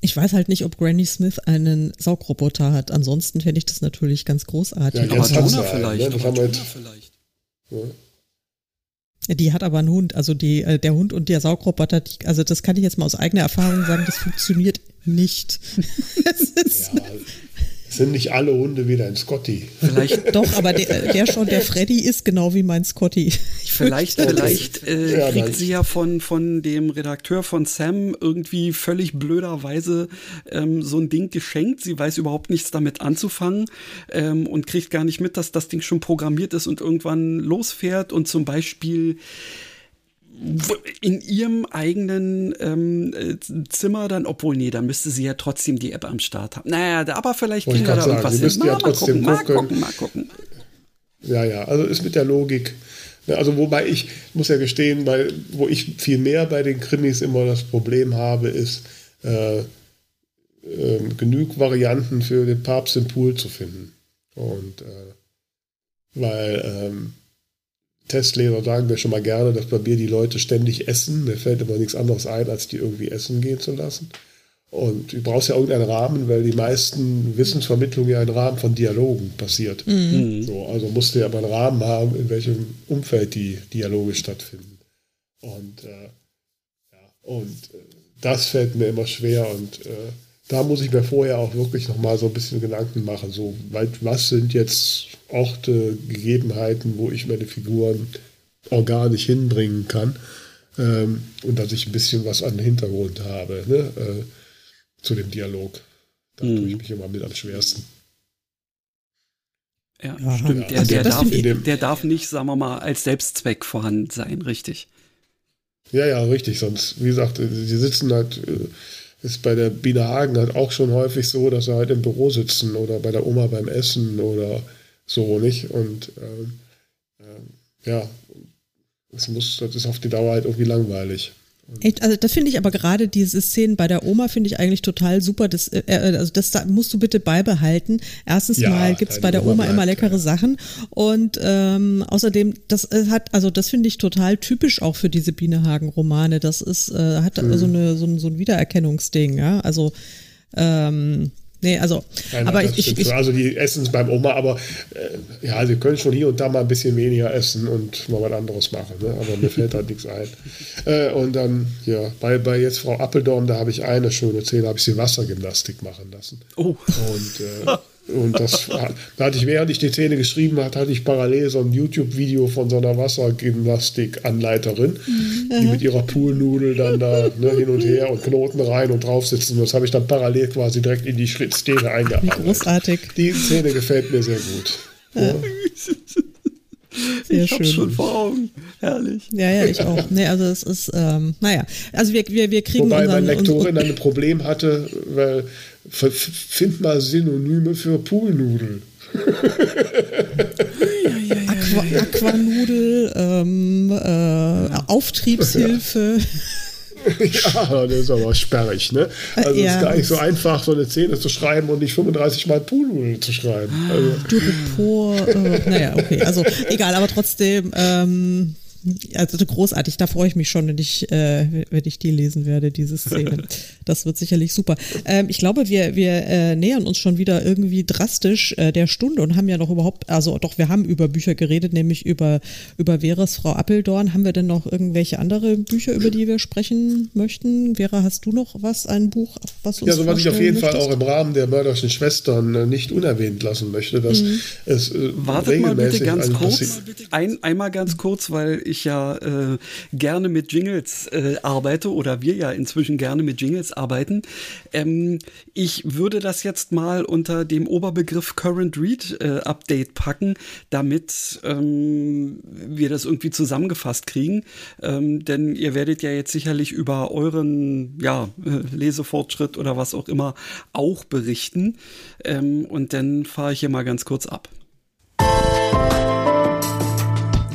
Ich weiß halt nicht, ob Granny Smith einen Saugroboter hat. Ansonsten fände ich das natürlich ganz großartig. Ja, aber Jonah vielleicht. Ja, das haben wir jetzt. vielleicht. Ja. Die hat aber einen Hund, also die, äh, der Hund und der Saugroboter, die, also das kann ich jetzt mal aus eigener Erfahrung sagen, das funktioniert nicht. [laughs] ja, sind nicht alle Hunde wieder ein Scotty. Vielleicht [laughs] doch, aber der, der schon, der Freddy ist genau wie mein Scotty. Ich [laughs] vielleicht vielleicht äh, ja, kriegt sie ja von, von dem Redakteur von Sam irgendwie völlig blöderweise ähm, so ein Ding geschenkt. Sie weiß überhaupt nichts damit anzufangen ähm, und kriegt gar nicht mit, dass das Ding schon programmiert ist und irgendwann losfährt und zum Beispiel in ihrem eigenen ähm, äh, Zimmer dann, obwohl, nee, da müsste sie ja trotzdem die App am Start haben. Naja, aber vielleicht kriegen wir da irgendwas hin. Ja mal, gucken, mal gucken, mal gucken. Ja, ja, also ist mit der Logik. Ne, also wobei ich muss ja gestehen, weil, wo ich viel mehr bei den Krimis immer das Problem habe, ist äh, äh, genug Varianten für den Papst im Pool zu finden. Und äh, weil ähm, Testleser sagen mir schon mal gerne, dass bei mir die Leute ständig essen. Mir fällt immer nichts anderes ein, als die irgendwie essen gehen zu lassen. Und du brauchst ja irgendeinen Rahmen, weil die meisten Wissensvermittlung ja im Rahmen von Dialogen passiert. Mhm. So, also musst du ja mal einen Rahmen haben, in welchem Umfeld die Dialoge stattfinden. Und, äh, ja, und äh, das fällt mir immer schwer und äh, da muss ich mir vorher auch wirklich nochmal so ein bisschen Gedanken machen. So, was sind jetzt Orte, Gegebenheiten, wo ich meine Figuren organisch hinbringen kann ähm, und dass ich ein bisschen was an den Hintergrund habe ne, äh, zu dem Dialog. Da mhm. tue ich mich immer mit am schwersten. Ja, Aha. stimmt. Der, der, darf, der darf nicht, sagen wir mal, als Selbstzweck vorhanden sein, richtig. Ja, ja, richtig. Sonst, wie gesagt, sie sitzen halt äh, ist bei der Biene Hagen halt auch schon häufig so, dass sie halt im Büro sitzen oder bei der Oma beim Essen oder so nicht. Und ähm, äh, ja, das muss, das ist auf die Dauer halt irgendwie langweilig. Echt, also das finde ich aber gerade diese Szenen bei der Oma finde ich eigentlich total super. Das, äh, äh also das musst du bitte beibehalten. Erstens ja, mal gibt's bei der Oma, Oma immer leckere ja. Sachen und ähm, außerdem das äh, hat also das finde ich total typisch auch für diese Bienehagen-Romane. Das ist äh, hat mhm. also eine so ein, so ein Wiedererkennungsding. Ja, also ähm, Nee, also, Nein, aber ich, ich, ich, Also die essen es beim Oma, aber äh, ja, sie können schon hier und da mal ein bisschen weniger essen und mal was anderes machen. Ne? Aber mir fällt halt [laughs] nichts ein. Äh, und dann, ja, bei, bei jetzt Frau Appeldorn, da habe ich eine schöne Szene, habe ich sie Wassergymnastik machen lassen. Oh. Und äh, [laughs] Und das da hatte ich, während ich die Szene geschrieben hat, hatte ich parallel so ein YouTube-Video von so einer Wassergymnastik-Anleiterin, mhm. die mit ihrer Poolnudel dann da ne, hin und her und Knoten rein und drauf sitzen. Und das habe ich dann parallel quasi direkt in die Szene eingearbeitet. Großartig. Die Szene gefällt mir sehr gut. Ja. Sehr ich schön. schon vor Augen. Herrlich. Ja, ja, ich auch. Nee, also es ist, ähm, naja, also wir, wir, wir kriegen. Wobei unseren, meine Lektorin ein Problem hatte, weil Find mal Synonyme für Poolnudeln. Aqua, Aquanudel, ähm, äh, Auftriebshilfe. ja, das ist aber sperrig, ne? Also es ja, ist gar nicht so einfach, so eine Szene zu schreiben und nicht 35 Mal Poolnudeln zu schreiben. Also. Du äh, naja, okay, also egal, aber trotzdem, ähm, also großartig, da freue ich mich schon, wenn ich, äh, wenn ich die lesen werde, diese Szene. [laughs] Das wird sicherlich super. Ähm, ich glaube, wir, wir äh, nähern uns schon wieder irgendwie drastisch äh, der Stunde und haben ja noch überhaupt, also doch, wir haben über Bücher geredet, nämlich über, über Veres Frau Appeldorn. Haben wir denn noch irgendwelche andere Bücher, über die wir sprechen möchten? Vera, hast du noch was, ein Buch, was uns Ja, so was ich auf jeden möchtest? Fall auch im Rahmen der mörderischen Schwestern äh, nicht unerwähnt lassen möchte, dass mhm. es äh, Wartet mal bitte ganz kurz, ein, einmal ganz kurz, weil ich ja äh, gerne mit Jingles äh, arbeite oder wir ja inzwischen gerne mit Jingles arbeiten. Ähm, ich würde das jetzt mal unter dem Oberbegriff Current Read äh, Update packen, damit ähm, wir das irgendwie zusammengefasst kriegen. Ähm, denn ihr werdet ja jetzt sicherlich über euren ja, äh, Lesefortschritt oder was auch immer auch berichten. Ähm, und dann fahre ich hier mal ganz kurz ab.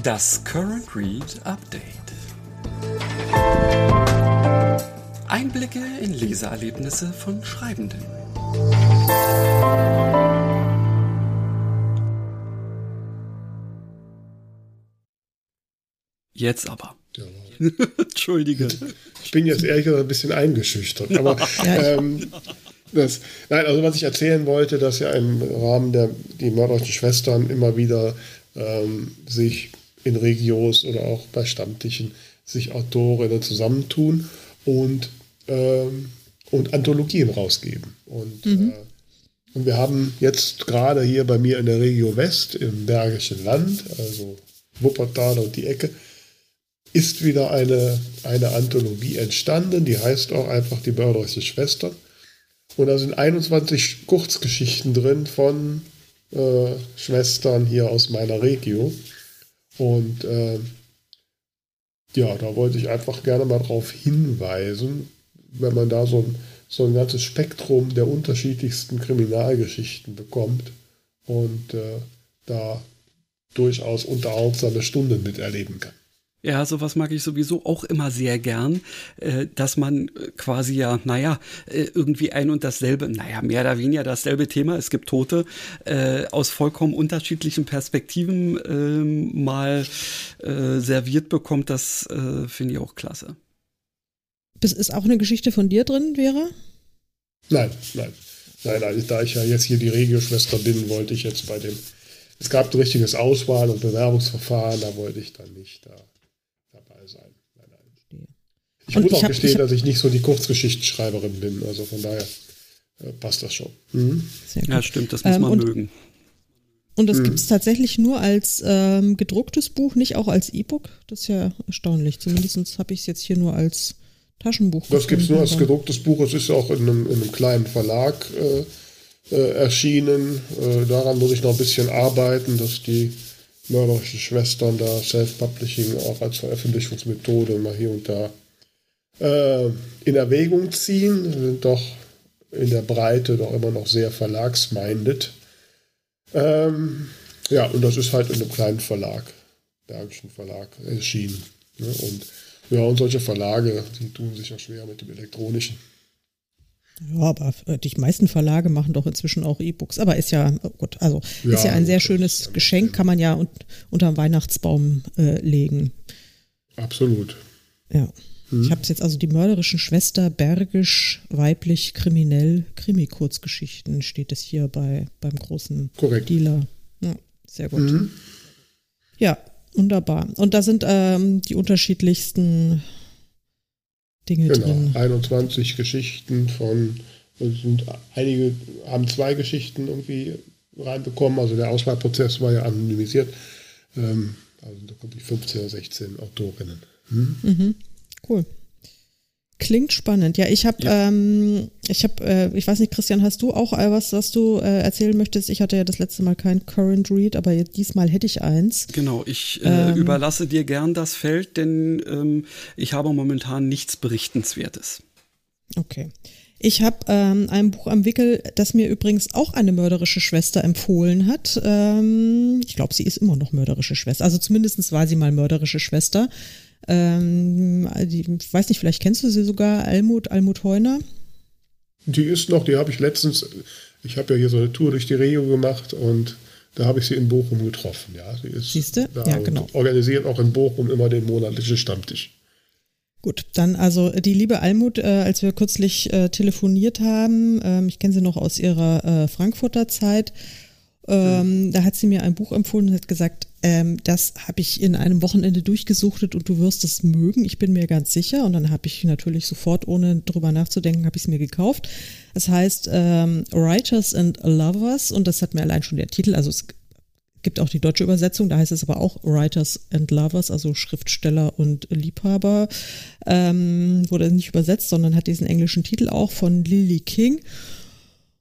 Das Current Read Update. Einblicke in Leseerlebnisse von Schreibenden. Jetzt aber. Ja. [laughs] Entschuldige. Ich bin jetzt ehrlich gesagt ein bisschen eingeschüchtert. Aber [laughs] ähm, das, nein, also was ich erzählen wollte, dass ja im Rahmen der die mörderischen Schwestern immer wieder ähm, sich in Regios oder auch bei Stammtischen sich Autorinnen zusammentun und, ähm, und Anthologien rausgeben. Und, mhm. äh, und wir haben jetzt gerade hier bei mir in der Regio West im Bergischen Land, also Wuppertal und die Ecke, ist wieder eine, eine Anthologie entstanden, die heißt auch einfach die mörderische Schwester. Und da sind 21 Kurzgeschichten drin von äh, Schwestern hier aus meiner Region. Und äh, ja, da wollte ich einfach gerne mal darauf hinweisen, wenn man da so ein, so ein ganzes Spektrum der unterschiedlichsten Kriminalgeschichten bekommt und äh, da durchaus unterhaltsame Stunden miterleben kann. Ja, sowas mag ich sowieso auch immer sehr gern, äh, dass man äh, quasi ja, naja, äh, irgendwie ein und dasselbe, naja, mehr oder weniger dasselbe Thema, es gibt Tote, aus vollkommen unterschiedlichen Perspektiven ähm, mal serviert bekommt, das finde ich auch klasse. Das ist auch eine Geschichte von dir drin, Vera? Nein, nein. Nein, nein, da ich ja jetzt hier die Regioschwester bin, wollte ich jetzt bei dem, es gab ein richtiges Auswahl- und Bewerbungsverfahren, da wollte ich dann nicht da. Ich und muss ich auch hab, gestehen, ich dass ich nicht so die Kurzgeschichtsschreiberin bin. Also von daher äh, passt das schon. Mhm. Ja, stimmt, das muss ähm, man und, mögen. Und das mhm. gibt es tatsächlich nur als ähm, gedrucktes Buch, nicht auch als E-Book. Das ist ja erstaunlich. Zumindest habe ich es jetzt hier nur als Taschenbuch. Das gibt es nur als gedrucktes Buch. Es ist auch in einem, in einem kleinen Verlag äh, äh, erschienen. Äh, daran muss ich noch ein bisschen arbeiten, dass die mörderische Schwestern da Self-Publishing auch als Veröffentlichungsmethode mal hier und da äh, in Erwägung ziehen. Sind doch in der Breite doch immer noch sehr verlagsminded. Ähm, Ja, und das ist halt in einem kleinen Verlag, Bergischen Verlag, erschienen. Ne? Und ja, und solche Verlage, die tun sich ja schwer mit dem elektronischen. Ja, aber die meisten Verlage machen doch inzwischen auch E-Books. Aber ist ja, oh gut, also ja, ist ja ein sehr schönes Geschenk, kann man ja un unterm Weihnachtsbaum äh, legen. Absolut. Ja. Hm. Ich habe es jetzt also die mörderischen Schwester, bergisch, weiblich, kriminell, Krimi-Kurzgeschichten steht es hier bei beim großen Korrekt. Dealer. Ja, sehr gut. Mhm. Ja, wunderbar. Und da sind ähm, die unterschiedlichsten Dinge genau, drin. 21 Geschichten von, sind einige haben zwei Geschichten irgendwie reinbekommen, also der Auswahlprozess war ja anonymisiert. Ähm, also da kommt die 15 oder 16 Autorinnen. Hm? Mhm. Cool. Klingt spannend. Ja, ich habe, ja. ähm, ich habe, äh, ich weiß nicht, Christian, hast du auch was, was du äh, erzählen möchtest? Ich hatte ja das letzte Mal kein Current Read, aber diesmal hätte ich eins. Genau, ich äh, ähm, überlasse dir gern das Feld, denn ähm, ich habe momentan nichts Berichtenswertes. Okay. Ich habe ähm, ein Buch am Wickel, das mir übrigens auch eine mörderische Schwester empfohlen hat. Ähm, ich glaube, sie ist immer noch mörderische Schwester. Also zumindest war sie mal mörderische Schwester. Ähm, die, ich weiß nicht, vielleicht kennst du sie sogar, Almut, Almut Heuner? Die ist noch, die habe ich letztens, ich habe ja hier so eine Tour durch die Regio gemacht und da habe ich sie in Bochum getroffen. Ja, sie ist Siehste? Ja, genau. organisiert auch in Bochum immer den monatlichen Stammtisch. Gut, dann also die liebe Almut, äh, als wir kürzlich äh, telefoniert haben, ähm, ich kenne sie noch aus ihrer äh, Frankfurter Zeit, ähm, mhm. da hat sie mir ein Buch empfohlen und hat gesagt, ähm, das habe ich in einem Wochenende durchgesuchtet und du wirst es mögen, ich bin mir ganz sicher. Und dann habe ich natürlich sofort, ohne drüber nachzudenken, habe ich es mir gekauft. Es heißt ähm, Writers and Lovers und das hat mir allein schon der Titel, also es gibt auch die deutsche Übersetzung, da heißt es aber auch Writers and Lovers, also Schriftsteller und Liebhaber, ähm, wurde nicht übersetzt, sondern hat diesen englischen Titel auch von Lily King.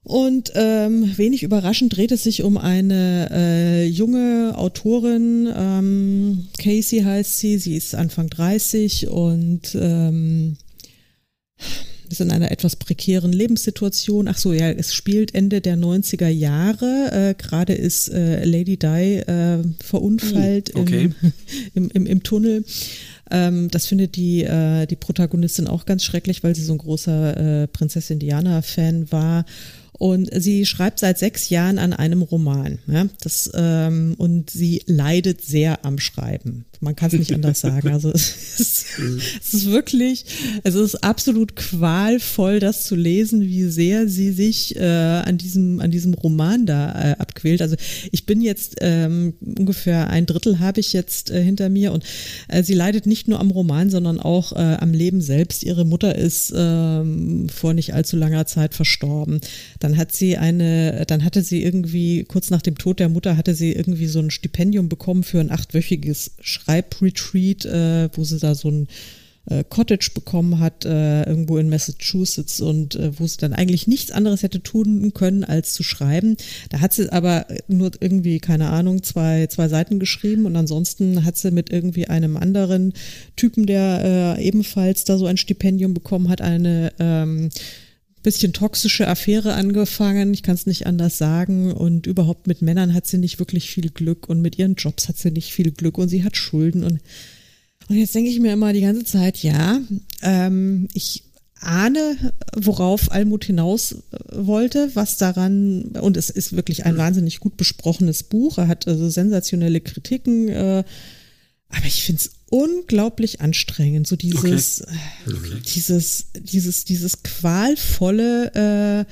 Und ähm, wenig überraschend dreht es sich um eine äh, junge Autorin, ähm, Casey heißt sie, sie ist Anfang 30 und ähm, ist in einer etwas prekären Lebenssituation. Ach so, ja, es spielt Ende der 90er Jahre. Äh, Gerade ist äh, Lady Di äh, verunfallt hm, okay. im, [laughs] im, im, im, Tunnel. Ähm, das findet die, äh, die Protagonistin auch ganz schrecklich, weil sie so ein großer äh, Prinzessin Diana-Fan war und sie schreibt seit sechs Jahren an einem Roman. Ja, das, ähm, und sie leidet sehr am Schreiben. Man kann es nicht anders sagen. Also es ist, [laughs] es ist wirklich, es ist absolut qualvoll, das zu lesen, wie sehr sie sich äh, an diesem an diesem Roman da äh, abquält. Also ich bin jetzt ähm, ungefähr ein Drittel habe ich jetzt äh, hinter mir und äh, sie leidet nicht nur am Roman, sondern auch äh, am Leben selbst. Ihre Mutter ist ähm, vor nicht allzu langer Zeit verstorben. Dann hat sie eine, dann hatte sie irgendwie, kurz nach dem Tod der Mutter, hatte sie irgendwie so ein Stipendium bekommen für ein achtwöchiges Schreibretreat, äh, wo sie da so ein äh, Cottage bekommen hat, äh, irgendwo in Massachusetts und äh, wo sie dann eigentlich nichts anderes hätte tun können, als zu schreiben. Da hat sie aber nur irgendwie, keine Ahnung, zwei, zwei Seiten geschrieben und ansonsten hat sie mit irgendwie einem anderen Typen, der äh, ebenfalls da so ein Stipendium bekommen hat, eine ähm, bisschen toxische Affäre angefangen, ich kann es nicht anders sagen. Und überhaupt mit Männern hat sie nicht wirklich viel Glück und mit ihren Jobs hat sie nicht viel Glück und sie hat Schulden. Und, und jetzt denke ich mir immer die ganze Zeit, ja, ähm, ich ahne, worauf Almut hinaus äh, wollte, was daran, und es ist wirklich ein wahnsinnig gut besprochenes Buch, er hat also sensationelle Kritiken, äh, aber ich finde es unglaublich anstrengend, so dieses, okay. Okay. dieses, dieses, dieses qualvolle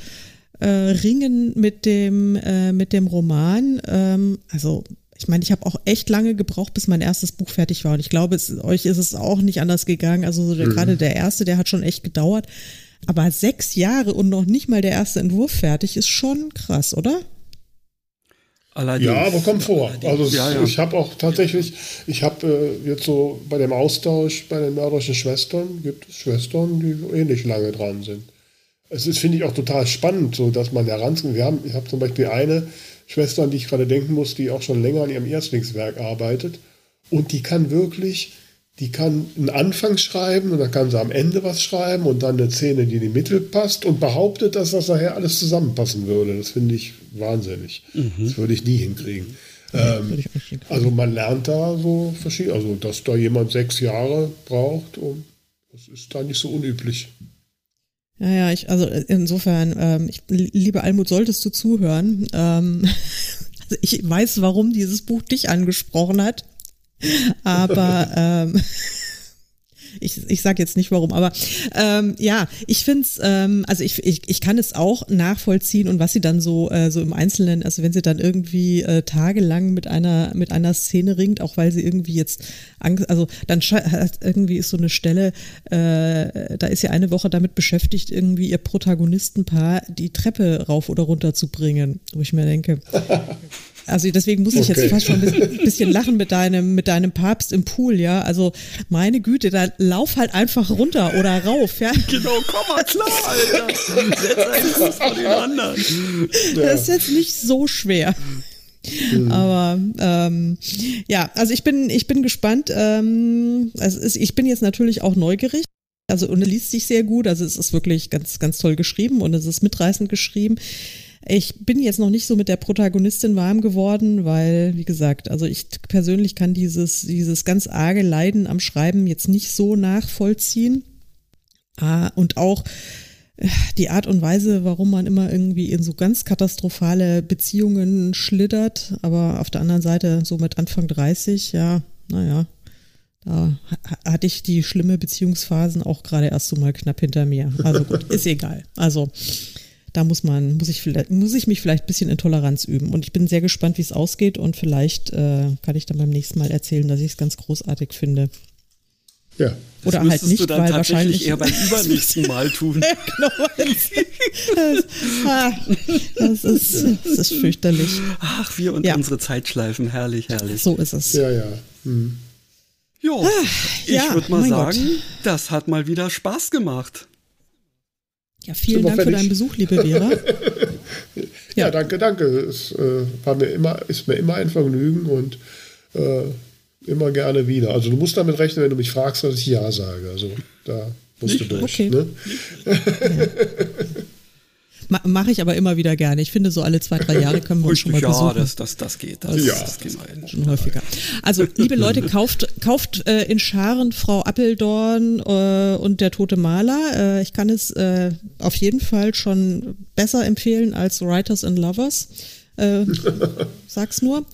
äh, äh, Ringen mit dem, äh, mit dem Roman. Ähm, also ich meine, ich habe auch echt lange gebraucht, bis mein erstes Buch fertig war. Und ich glaube, es, euch ist es auch nicht anders gegangen. Also so der, mhm. gerade der erste, der hat schon echt gedauert. Aber sechs Jahre und noch nicht mal der erste Entwurf fertig ist schon krass, oder? Allerdings. Ja, aber kommt vor. Also ja, ja. ich habe auch tatsächlich, ich habe äh, jetzt so bei dem Austausch bei den mörderischen Schwestern, gibt es Schwestern, die so ähnlich lange dran sind. Es ist, finde ich, auch total spannend, so dass man heranzieht. Wir haben, ich habe zum Beispiel eine Schwester, an die ich gerade denken muss, die auch schon länger an ihrem Erstlingswerk arbeitet. Und die kann wirklich die kann einen Anfang schreiben und dann kann sie am Ende was schreiben und dann eine Szene, die in die Mitte passt und behauptet, dass das nachher alles zusammenpassen würde. Das finde ich wahnsinnig. Mhm. Das würde ich nie hinkriegen. Ähm, also man lernt da so verschiedene, also dass da jemand sechs Jahre braucht, und das ist da nicht so unüblich. Ja, ja, ich, also insofern, ähm, ich, liebe Almut, solltest du zuhören. Ähm, [laughs] also ich weiß, warum dieses Buch dich angesprochen hat, aber ähm, ich, ich sage jetzt nicht warum, aber ähm, ja, ich finde es, ähm, also ich, ich, ich kann es auch nachvollziehen und was sie dann so, äh, so im Einzelnen, also wenn sie dann irgendwie äh, tagelang mit einer, mit einer Szene ringt, auch weil sie irgendwie jetzt Angst, also dann hat irgendwie ist so eine Stelle, äh, da ist sie eine Woche damit beschäftigt, irgendwie ihr Protagonistenpaar die Treppe rauf oder runter zu bringen, wo ich mir denke, [laughs] also deswegen muss ich okay. jetzt fast schon ein bisschen lachen mit deinem, mit deinem Papst im Pool, ja. Also meine Güte, da lauf halt einfach runter oder rauf, ja. Genau, komm mal klar, Alter. Setz einen Fuß vor den anderen. Das ist jetzt nicht so schwer. Mhm. Aber ähm, ja, also ich bin, ich bin gespannt. Ähm, also ist, ich bin jetzt natürlich auch neugierig. Also und es liest sich sehr gut. Also es ist wirklich ganz, ganz toll geschrieben und es ist mitreißend geschrieben. Ich bin jetzt noch nicht so mit der Protagonistin warm geworden, weil, wie gesagt, also ich persönlich kann dieses, dieses ganz arge Leiden am Schreiben jetzt nicht so nachvollziehen. Ah, und auch äh, die Art und Weise, warum man immer irgendwie in so ganz katastrophale Beziehungen schlittert, aber auf der anderen Seite so mit Anfang 30, ja, naja, da hatte ich die schlimme Beziehungsphasen auch gerade erst so mal knapp hinter mir. Also gut, [laughs] ist egal. Also da muss man, muss ich vielleicht, muss ich mich vielleicht ein bisschen in Toleranz üben. Und ich bin sehr gespannt, wie es ausgeht und vielleicht äh, kann ich dann beim nächsten Mal erzählen, dass ich es ganz großartig finde. Ja. Das Oder halt nicht, du dann weil wahrscheinlich eher beim [laughs] übernächsten Mal tun. [laughs] genau. Das, ah, das, ist, das ist fürchterlich. Ach, wir und ja. unsere Zeitschleifen, herrlich, herrlich. So ist es. Ja, ja. Hm. Jo, ah, ich ja, würde mal sagen, Gott. das hat mal wieder Spaß gemacht. Ja, vielen Dank für deinen Besuch, liebe Vera. [laughs] ja. ja. danke, danke. Es äh, war mir immer, ist mir immer ein Vergnügen und äh, immer gerne wieder. Also du musst damit rechnen, wenn du mich fragst, dass ich Ja sage. Also da musst du durch. Okay. Ne? Ja. [laughs] Mache ich aber immer wieder gerne. Ich finde, so alle zwei, drei Jahre können wir uns schon mal ja, besuchen. Ja, das, das, das geht. Das, ja. das geht schon häufiger. Also, liebe Leute, kauft, kauft äh, in Scharen Frau Appeldorn äh, und der tote Maler. Äh, ich kann es äh, auf jeden Fall schon besser empfehlen als Writers and Lovers. Äh, [laughs] sag's nur.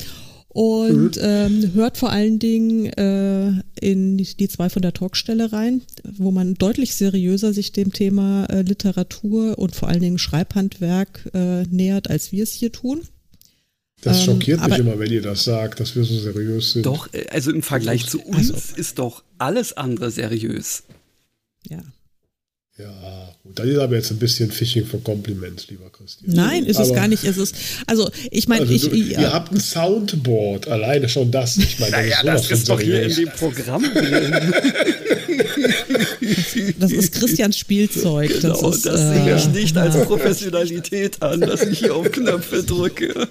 Und mhm. ähm, hört vor allen Dingen äh, in die, die, zwei von der Talkstelle rein, wo man deutlich seriöser sich dem Thema äh, Literatur und vor allen Dingen Schreibhandwerk äh, nähert, als wir es hier tun. Das ähm, schockiert ähm, mich immer, wenn ihr das sagt, dass wir so seriös sind. Doch, äh, also im Vergleich zu uns also, ist doch alles andere seriös. Ja. Ja, gut, das ist aber jetzt ein bisschen Fishing for Compliments, lieber Christian. Nein, ist aber, es gar nicht. Es ist, also ich meine, also ich. Ja. Ihr habt ein Soundboard, alleine schon das. Ich meine, naja, das ist, das ist doch hier in dem Programm drin. [laughs] das ist Christians Spielzeug. Das, genau, ist, das sehe äh, ich nicht als Professionalität an, dass ich hier auf Knöpfe drücke.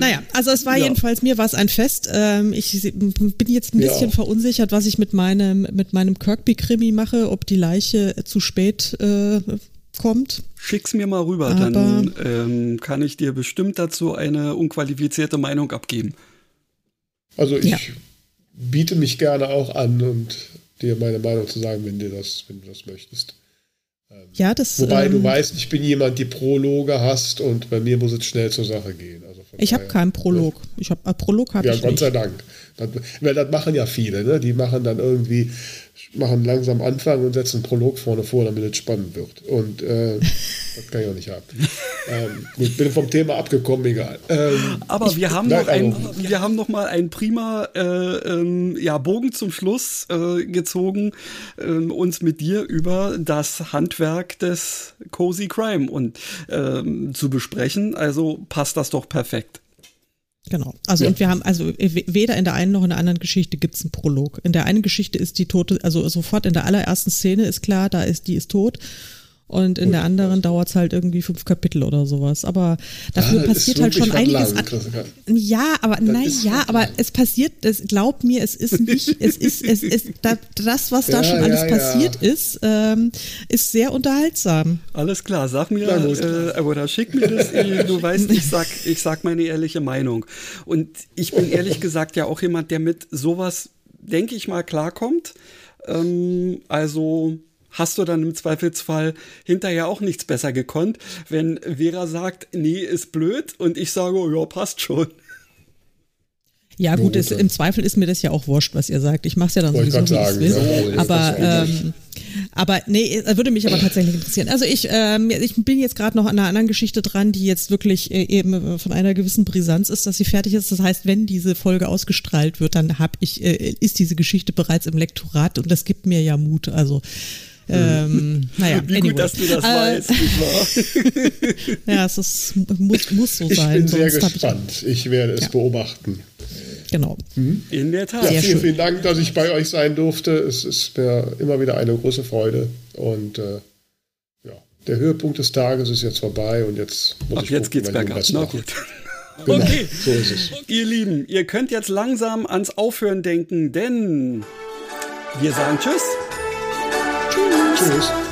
naja, also es war ja. jedenfalls, mir war es ein Fest. Ähm, ich bin jetzt ein bisschen ja. verunsichert, was ich mit meinem, mit meinem Kirkby-Krimi mache, ob die Leiche zu spät äh, kommt. Schick's mir mal rüber, Aber dann ähm, kann ich dir bestimmt dazu eine unqualifizierte Meinung abgeben. Also ich ja. Biete mich gerne auch an und dir meine Meinung zu sagen, wenn, dir das, wenn du das möchtest. Ähm, ja, das, Wobei ähm, du weißt, ich bin jemand, die Prologe hast und bei mir muss es schnell zur Sache gehen. Also ich habe keinen Prolog. Ich habe äh, Prolog habe ja, ich Gott nicht. sei Dank. Das, weil das machen ja viele, ne? Die machen dann irgendwie machen langsam Anfang und setzen einen Prolog vorne vor, damit es spannend wird. Und äh, [laughs] das kann ich auch nicht haben. ähm, ich bin vom Thema abgekommen, egal. Ähm, Aber wir haben noch ein, also, wir haben noch mal einen prima äh, ähm, ja, Bogen zum Schluss äh, gezogen, ähm, uns mit dir über das Handwerk des Cozy Crime und ähm, zu besprechen. Also passt das doch perfekt. Genau. Also ja. und wir haben, also weder in der einen noch in der anderen Geschichte gibt es einen Prolog. In der einen Geschichte ist die tote, also sofort in der allerersten Szene ist klar, da ist, die ist tot. Und in der anderen dauert es halt irgendwie fünf Kapitel oder sowas. Aber dafür ah, passiert halt schon einiges. Lang, ja, aber nein, ja, aber es passiert, es, glaub mir, es ist nicht, [laughs] es ist, es ist, da, das, was da ja, schon alles ja, passiert ja. ist, ähm, ist sehr unterhaltsam. Alles klar, sag mir, äh, oder schick mir das, [laughs] du weißt, ich sag, ich sag meine ehrliche Meinung. Und ich bin ehrlich gesagt ja auch jemand, der mit sowas, denke ich mal, klarkommt. Ähm, also hast du dann im Zweifelsfall hinterher auch nichts besser gekonnt, wenn Vera sagt, nee, ist blöd und ich sage, oh, ja, passt schon. Ja, gut, es, im Zweifel ist mir das ja auch wurscht, was ihr sagt. Ich mache es ja dann Wollte sowieso, wie ich will. Ja, aber, ähm, aber nee, würde mich aber tatsächlich interessieren. Also ich, ähm, ich bin jetzt gerade noch an einer anderen Geschichte dran, die jetzt wirklich äh, eben von einer gewissen Brisanz ist, dass sie fertig ist. Das heißt, wenn diese Folge ausgestrahlt wird, dann hab ich, äh, ist diese Geschichte bereits im Lektorat und das gibt mir ja Mut. Also ähm, [laughs] naja, Wie anyway. gut, dass du das äh, weißt, nicht wahr? [laughs] ja, es ist, muss, muss so sein. Ich bin sehr gespannt. Ich, ich, werde es ja. beobachten. Genau. Mhm. In der Tat. Ja, vielen, schön. vielen Dank, dass ich bei euch sein durfte. Es ist mir immer wieder eine große Freude. Und äh, ja, der Höhepunkt des Tages ist jetzt vorbei und jetzt muss Ab ich jetzt gucken, geht's bergab. Na gut. Genau, [laughs] okay, so ist es. Ihr Lieben, ihr könnt jetzt langsam ans Aufhören denken, denn wir sagen Tschüss. Tschüss. Tschüss.